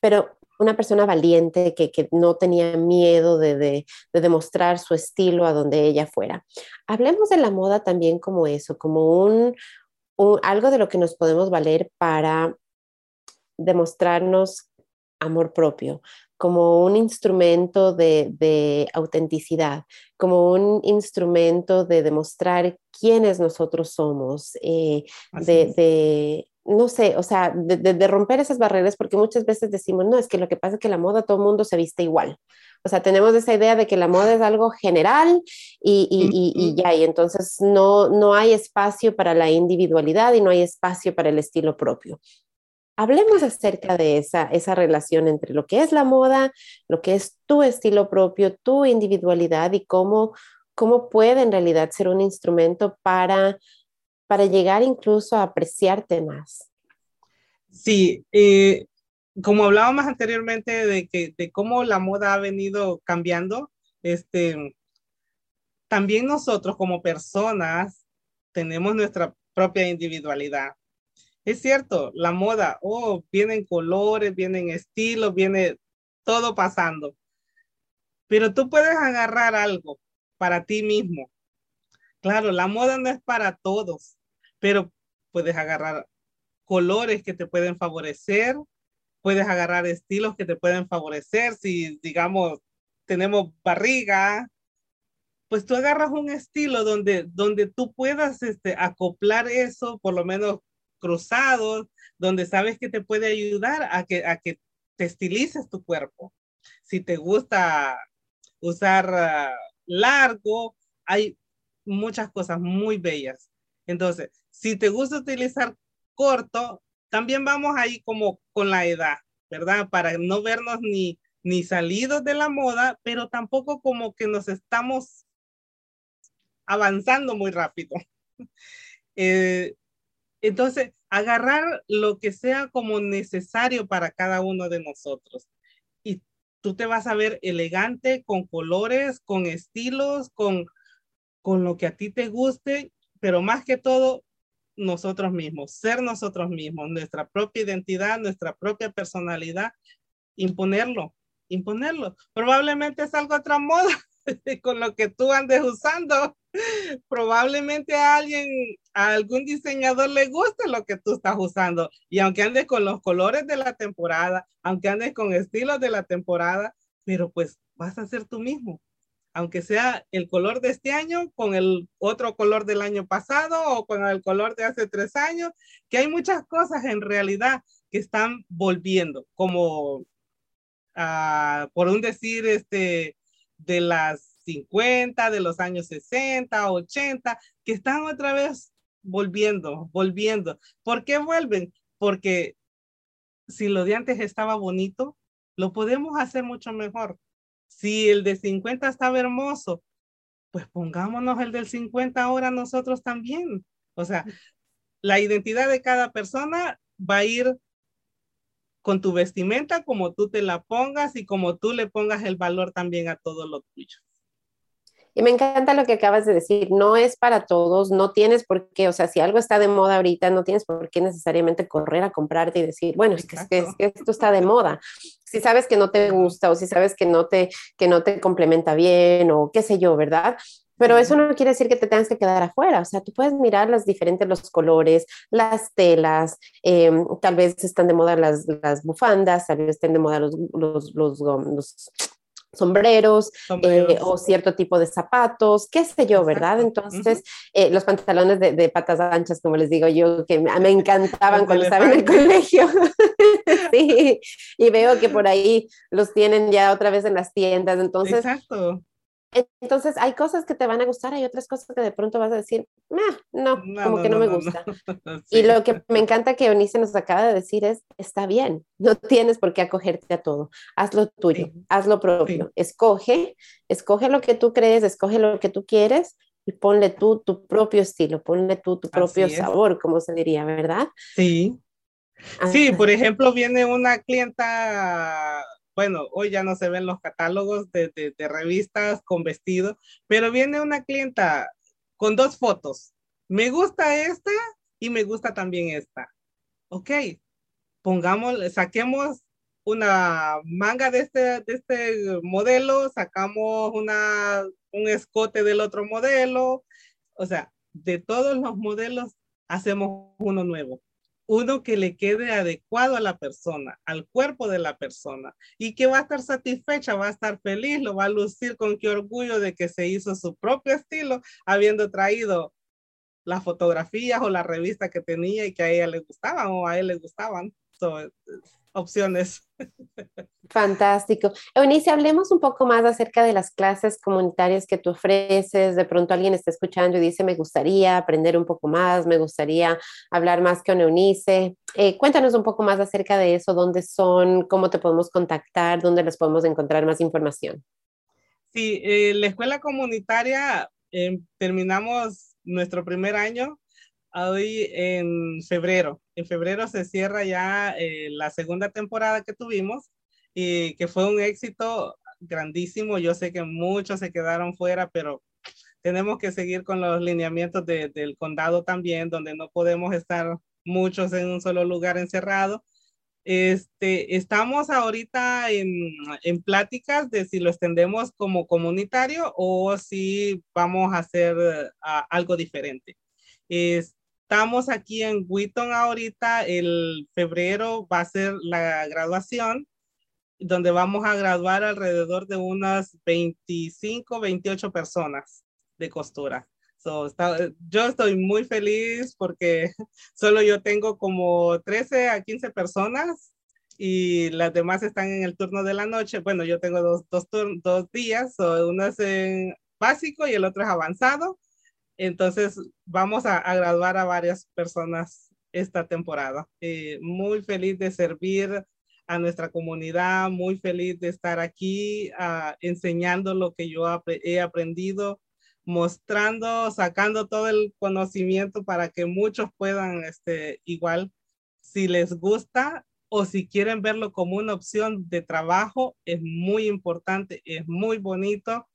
pero una persona valiente que, que no tenía miedo de, de, demostrar su estilo a donde ella fuera. Hablemos de la moda también como eso, como un, un, algo de lo que nos podemos valer para demostrarnos amor propio, como un instrumento de, autenticidad, como un instrumento de demostrar quiénes nosotros somos, eh, de, no sé, o sea, de, romper esas barreras, porque muchas veces decimos, no, es que lo que pasa es que la moda todo el mundo se viste igual. O sea, tenemos esa idea de que la moda es algo general y, y ya, y entonces no, no hay espacio para la individualidad y no hay espacio para el estilo propio. Hablemos acerca de esa, esa relación entre lo que es la moda, lo que es tu estilo propio, tu individualidad y cómo, cómo puede en realidad ser un instrumento para, para llegar incluso a apreciarte más. Sí, eh, como hablábamos anteriormente de, que, de cómo la moda ha venido cambiando, este, también nosotros como personas tenemos nuestra propia individualidad. Es cierto, la moda, oh, vienen colores, vienen estilos, viene todo pasando. Pero tú puedes agarrar algo para ti mismo. Claro, la moda no es para todos, pero puedes agarrar colores que te pueden favorecer, puedes agarrar estilos que te pueden favorecer. Si, digamos, tenemos barriga, pues tú agarras un estilo donde, donde tú puedas este, acoplar eso, por lo menos cruzados, donde sabes que te puede ayudar a que, a que te estilices tu cuerpo. Si te gusta usar ah, largo, hay muchas cosas muy bellas. Entonces, si te gusta utilizar corto, también vamos ahí como con la edad, ¿verdad? Para no vernos ni, ni salidos de la moda, pero tampoco como que nos estamos avanzando muy rápido. Eh, entonces, agarrar lo que sea como necesario para cada uno de nosotros. Y tú te vas a ver elegante, con colores, con estilos, con, con lo que a ti te guste, pero más que todo, nosotros mismos, ser nosotros mismos, nuestra propia identidad, nuestra propia personalidad, imponerlo, imponerlo. Probablemente es algo otra moda con lo que tú andes usando, probablemente a alguien, a algún diseñador le guste lo que tú estás usando. Y aunque andes con los colores de la temporada, aunque andes con estilos de la temporada, pero pues vas a ser tú mismo. Aunque sea el color de este año con el otro color del año pasado o con el color de hace tres años, que hay muchas cosas en realidad que están volviendo, como uh, por un decir, este, de las 50, de los años 60, 80, que están otra vez volviendo, volviendo. ¿Por qué vuelven? Porque si lo de antes estaba bonito, lo podemos hacer mucho mejor. Si el de 50 estaba hermoso, pues pongámonos el del 50 ahora nosotros también. O sea, la identidad de cada persona va a ir con tu vestimenta como tú te la pongas y como tú le pongas el valor también a todo lo tuyo. Y me encanta lo que acabas de decir, no es para todos, no tienes por qué, o sea, si algo está de moda ahorita, no tienes por qué necesariamente correr a comprarte y decir, bueno, es que, esto está de moda. Si sabes que no te gusta o si sabes que no te, que no te complementa bien o qué sé yo, ¿verdad? Pero eso no quiere decir que te tengas que quedar afuera, o sea, tú puedes mirar las diferentes, los colores, las telas, em, tal vez están de moda las, las bufandas, tal vez estén de moda los, los, los, los sombreros, eh, o cierto tipo de zapatos, qué sé yo, ¿verdad? Entonces, eh, los pantalones de, patas anchas, como les digo yo, que me encantaban cuando estaba en el colegio. sí, y veo que por ahí los tienen ya otra vez en las tiendas, entonces... Exacto. Entonces, hay cosas que te van a gustar, hay otras cosas que de pronto vas a decir, no, como que no, me gusta. Y lo que me encanta que Eunice nos acaba de decir es, está bien, no tienes por qué acogerte a todo, haz lo tuyo, haz lo propio, escoge, escoge lo que tú crees, escoge lo que tú quieres y ponle tú tu propio estilo, ponle tú tu propio sabor, como se diría, ¿verdad? Sí. Sí, por ejemplo, viene una clienta bueno, hoy ya no se ven los catálogos de, revistas con vestido, pero viene una clienta con dos fotos. Me gusta esta y me gusta también esta. Ok, pongamos, saquemos una manga de este, de este modelo, sacamos una, un escote del otro modelo, o sea, de todos los modelos hacemos uno nuevo, uno que le quede adecuado a la persona, al cuerpo de la persona y que va a estar satisfecha, va a estar feliz, lo va a lucir con qué orgullo de que se hizo su propio estilo, habiendo traído las fotografías o la revista que tenía y que a ella le gustaban o a él le gustaban opciones. Fantástico. Eunice, hablemos un poco más acerca de las clases comunitarias que tú ofreces. De pronto alguien está escuchando y dice, me gustaría aprender un poco más, me gustaría hablar más con Eunice. Eh, cuéntanos un poco más acerca de eso, dónde son, cómo te podemos contactar, dónde les podemos encontrar más información. Sí, eh, la escuela comunitaria em, terminamos nuestro primer año hoy en febrero. En febrero se cierra ya eh, la segunda temporada que tuvimos y que fue un éxito grandísimo. Yo sé que muchos se quedaron fuera, pero tenemos que seguir con los lineamientos del condado también, donde no podemos estar muchos en un solo lugar encerrado. Este, estamos ahorita en, en pláticas de si lo extendemos como comunitario o si vamos a hacer ah, algo diferente. Es, Estamos aquí en Wheaton ahorita, el febrero va a ser la graduación, donde vamos a graduar alrededor de unas 25, 28 personas de costura. yo estoy muy feliz porque solo yo tengo como 13 a 15 personas y las demás están en el turno de la noche. Bueno, yo tengo dos, dos, dos días, uno es en básico y el otro es avanzado. Entonces, vamos a, graduar a varias personas esta temporada. Eh, muy feliz de servir a nuestra comunidad, muy feliz de estar aquí ah, enseñando lo que yo he aprendido, mostrando, sacando todo el conocimiento para que muchos puedan, este, igual, si les gusta o si quieren verlo como una opción de trabajo, es muy importante, es muy bonito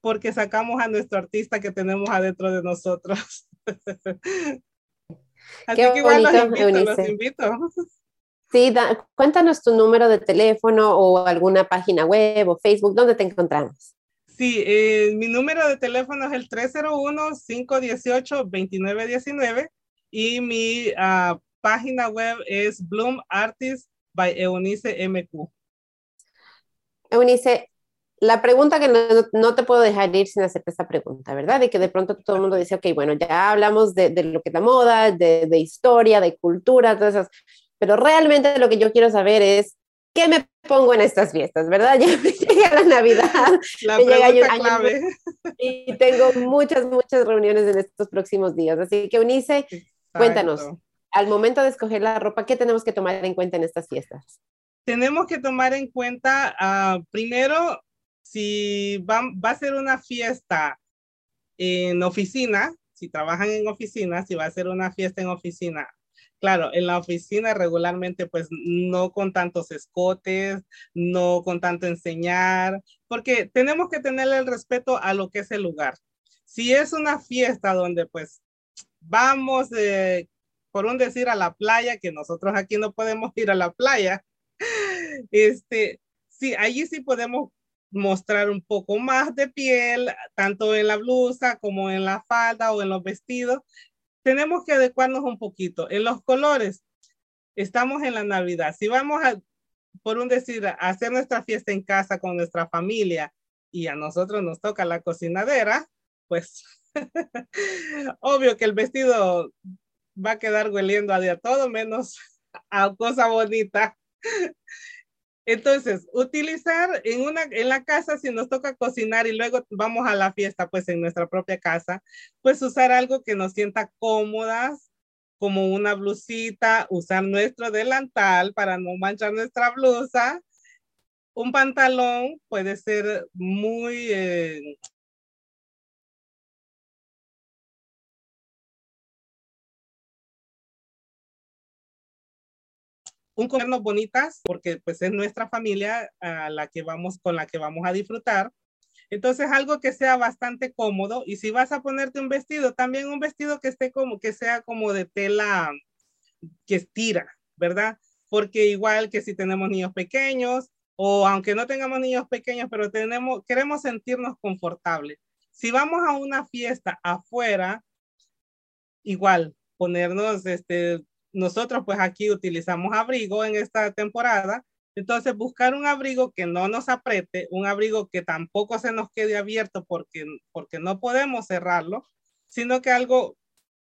porque sacamos a nuestro artista que tenemos adentro de nosotros. Así que igual los invito, los invito. Sí, cuéntanos tu número de teléfono o alguna página web o Facebook, ¿dónde te encontramos? Sí, eh, mi número de teléfono es el 301-518-2919 y mi uh, página web es Bloom Artist by Eunice MQ. Eunice, la pregunta que no, te puedo dejar ir sin hacerte esta pregunta, ¿verdad? Y que de pronto todo el mundo dice, ok, bueno, ya hablamos de, lo que es la moda, de, historia, de cultura, todas esas, pero realmente lo que yo quiero saber es, ¿qué me pongo en estas fiestas, verdad? Ya me llega la Navidad, la pregunta clave. y tengo muchas, muchas reuniones en estos próximos días, así que Unice, cuéntanos, al momento de escoger la ropa, ¿qué tenemos que tomar en cuenta en estas fiestas? Tenemos que tomar en cuenta, uh, primero, si va, va a ser una fiesta en oficina, si trabajan en oficina, si va a ser una fiesta en oficina, claro, en la oficina regularmente pues no con tantos escotes, no con tanto enseñar, porque tenemos que tenerle el respeto a lo que es el lugar. Si es una fiesta donde pues vamos, por un decir, a la playa, que nosotros aquí no podemos ir a la playa, este, sí, allí sí podemos mostrar un poco más de piel, tanto en la blusa como en la falda o en los vestidos. Tenemos que adecuarnos un poquito. En los colores, estamos en la Navidad. Si vamos a, por un decir, a hacer nuestra fiesta en casa con nuestra familia y a nosotros nos toca la cocinadera, pues obvio que el vestido va a quedar hueliendo a día todo menos a cosa bonita. Entonces, utilizar en, una, en la casa, si nos toca cocinar y luego vamos a la fiesta, pues en nuestra propia casa, pues usar algo que nos sienta cómodas, como una blusita, usar nuestro delantal para no manchar nuestra blusa. Un pantalón puede ser muy eh, un comernos bonitas porque pues es nuestra familia a la que vamos con la que vamos a disfrutar. Entonces algo que sea bastante cómodo y si vas a ponerte un vestido, también un vestido que esté como que sea como de tela que estira, ¿verdad? Porque igual que si tenemos niños pequeños o aunque no tengamos niños pequeños, pero tenemos queremos sentirnos confortables. Si vamos a una fiesta afuera, igual ponernos este nosotros pues aquí utilizamos abrigo en esta temporada, entonces buscar un abrigo que no nos apriete, un abrigo que tampoco se nos quede abierto porque, porque no podemos cerrarlo, sino que algo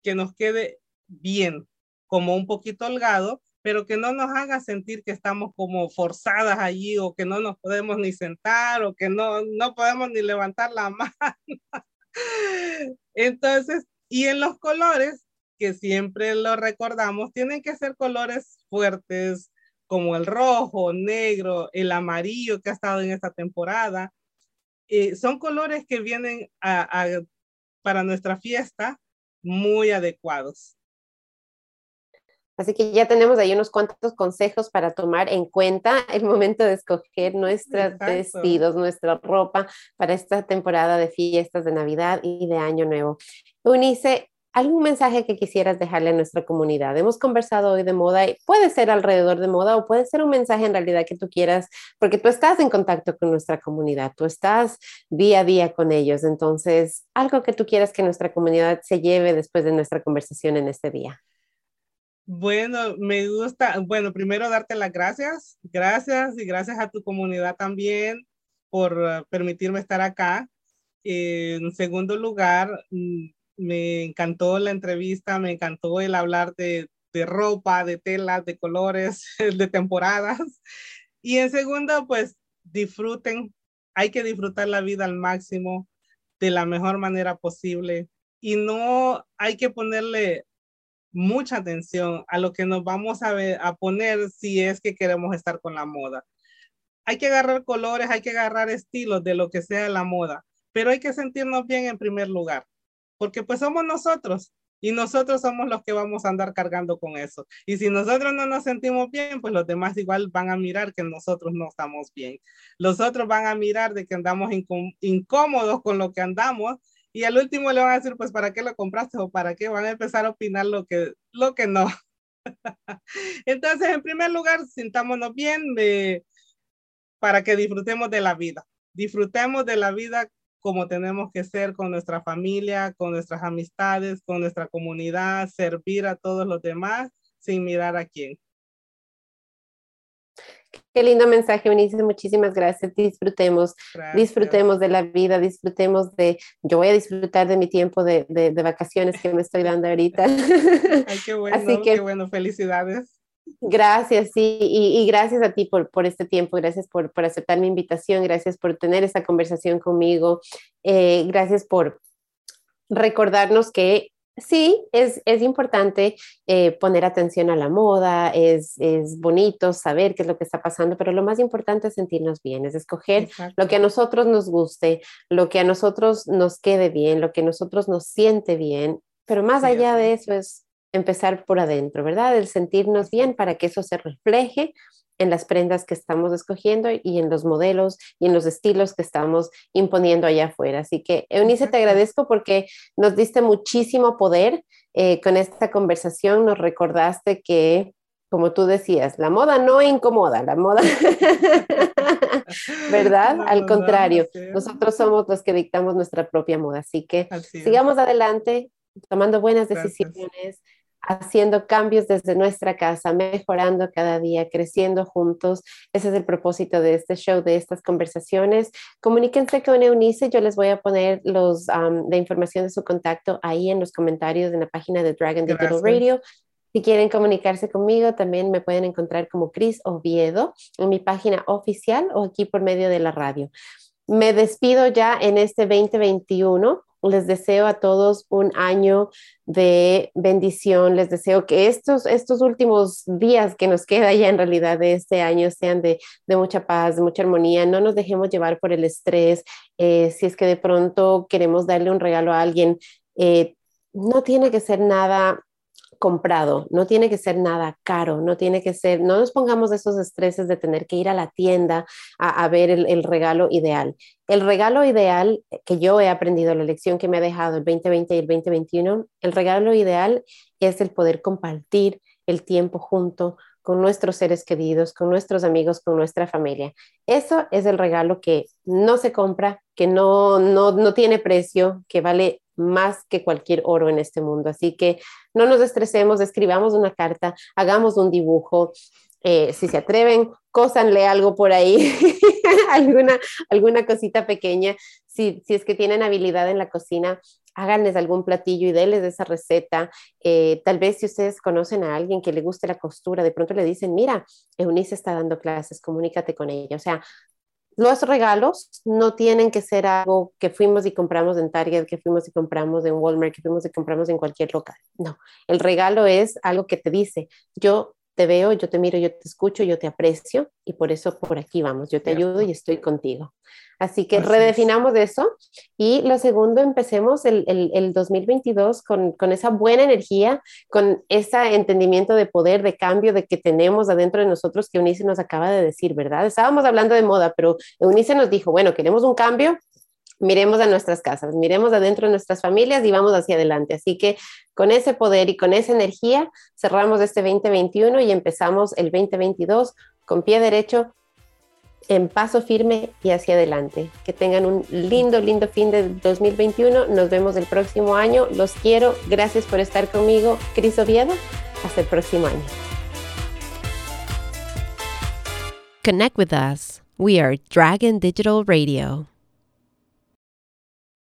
que nos quede bien, como un poquito holgado, pero que no nos haga sentir que estamos como forzadas allí o que no nos podemos ni sentar o que no, no podemos ni levantar la mano. Entonces, y en los colores, que siempre lo recordamos, tienen que ser colores fuertes como el rojo, negro, el amarillo que ha estado en esta temporada. Eh, son colores que vienen para nuestra fiesta muy adecuados. Así que ya tenemos ahí unos cuantos consejos para tomar en cuenta el momento de escoger nuestros vestidos, nuestra ropa para esta temporada de fiestas de Navidad y de Año Nuevo. Unice, ¿Algún mensaje que quisieras dejarle a nuestra comunidad? Hemos conversado hoy de moda y puede ser alrededor de moda o puede ser un mensaje en realidad que tú quieras, porque tú estás en contacto con nuestra comunidad, tú estás día a día con ellos. Entonces, algo que tú quieras que nuestra comunidad se lleve después de nuestra conversación en este día. Bueno, me gusta, bueno, primero darte las gracias, gracias y gracias a tu comunidad también por uh, permitirme estar acá. en segundo lugar, mm, me encantó la entrevista, me encantó el hablar de, de ropa, de telas, de colores, de temporadas. Y en segundo, pues disfruten, hay que disfrutar la vida al máximo, de la mejor manera posible. Y no hay que ponerle mucha atención a lo que nos vamos a, ver, a poner si es que queremos estar con la moda. Hay que agarrar colores, hay que agarrar estilos de lo que sea la moda, pero hay que sentirnos bien en primer lugar porque pues somos nosotros y nosotros somos los que vamos a andar cargando con eso. Y si nosotros no nos sentimos bien, pues los demás igual van a mirar que nosotros no estamos bien. Los otros van a mirar de que andamos incómodos con lo que andamos y al último le van a decir, pues, ¿para qué lo compraste o para qué? Van a empezar a opinar lo que, lo que no. Entonces, en primer lugar, sintámonos bien para que disfrutemos de la vida. Disfrutemos de la vida como tenemos que ser con nuestra familia, con nuestras amistades, con nuestra comunidad, servir a todos los demás sin mirar a quién. Qué lindo mensaje, Unice. Muchísimas gracias. Disfrutemos, disfrutemos de la vida, disfrutemos de, yo voy a disfrutar de mi tiempo de, de, vacaciones que me estoy dando ahorita. Ay, qué bueno, Así que, qué bueno, felicidades. Gracias, sí, y, gracias a ti por, por este tiempo, gracias por, por, aceptar mi invitación, gracias por tener esta conversación conmigo, eh, gracias por recordarnos que sí, es, es importante eh, poner atención a la moda, es, es, bonito saber qué es lo que está pasando, pero lo más importante es sentirnos bien, es escoger lo que a nosotros nos guste, lo que a nosotros nos quede bien, lo que a nosotros nos siente bien, pero más allá de eso es empezar por adentro, ¿verdad? El sentirnos bien para que eso se refleje en las prendas que estamos escogiendo y en los modelos y en los estilos que estamos imponiendo allá afuera. Así que, Eunice, te agradezco porque nos diste muchísimo poder eh, con esta conversación, nos recordaste que, como tú decías, la moda no incomoda, la moda, ¿verdad? Al contrario, nosotros somos los que dictamos nuestra propia moda. Así que sigamos adelante, tomando buenas decisiones haciendo cambios desde nuestra casa, mejorando cada día, creciendo juntos. Ese es el propósito de este show, de estas conversaciones. Comuníquense con Eunice, yo les voy a poner los, la información de su contacto ahí en los comentarios en la página de Dragon Digital Radio. Si quieren comunicarse conmigo, también me pueden encontrar como Cris Oviedo en mi página oficial o aquí por medio de la radio. Me despido ya en este 2021 les deseo a todos un año de bendición. Les deseo que estos, estos últimos días que nos queda ya en realidad de este año sean de, mucha paz, de mucha armonía. No nos dejemos llevar por el estrés. Eh, si es que de pronto queremos darle un regalo a alguien, eh, no tiene que ser nada comprado, no tiene que ser nada caro, no tiene que ser, no nos pongamos esos estreses de tener que ir a la tienda a, ver el, regalo ideal. El regalo ideal que yo he aprendido, la lección que me ha dejado el 2020 y el 2021, el regalo ideal es el poder compartir el tiempo junto con nuestros seres queridos, con nuestros amigos, con nuestra familia. Eso es el regalo que no se compra, que no, no, no tiene precio, que vale más que cualquier oro en este mundo. Así que no nos estresemos, escribamos una carta, hagamos un dibujo. Eh, si se atreven, cósanle algo por ahí, alguna, alguna cosita pequeña. Si, si es que tienen habilidad en la cocina, háganles algún platillo y denles esa receta. Eh, tal vez si ustedes conocen a alguien que le guste la costura, de pronto le dicen, mira, Eunice está dando clases, comunícate con ella. O sea, los regalos no tienen que ser algo que fuimos y compramos en Target, que fuimos y compramos en Walmart, que fuimos y compramos en cualquier local. No, el regalo es algo que te dice, yo te veo, yo te miro, yo te escucho, yo te aprecio y por eso por aquí vamos, yo te ayudo y estoy contigo. Así que redefinamos eso y lo segundo, empecemos el, el, 2022 con, con, esa buena energía, con ese entendimiento de poder, de cambio, de que tenemos adentro de nosotros que Eunice nos acaba de decir, ¿verdad? Estábamos hablando de moda, pero Eunice nos dijo, bueno, queremos un cambio, miremos a nuestras casas, miremos adentro de nuestras familias y vamos hacia adelante. Así que con ese poder y con esa energía cerramos este 2021 y empezamos el 2022 con pie derecho, en paso firme y hacia adelante. Que tengan un lindo, lindo fin de 2021. Nos vemos el próximo año. Los quiero. Gracias por estar conmigo. Cris Oviedo. Hasta el próximo año. Connect with us. We are Dragon Digital Radio.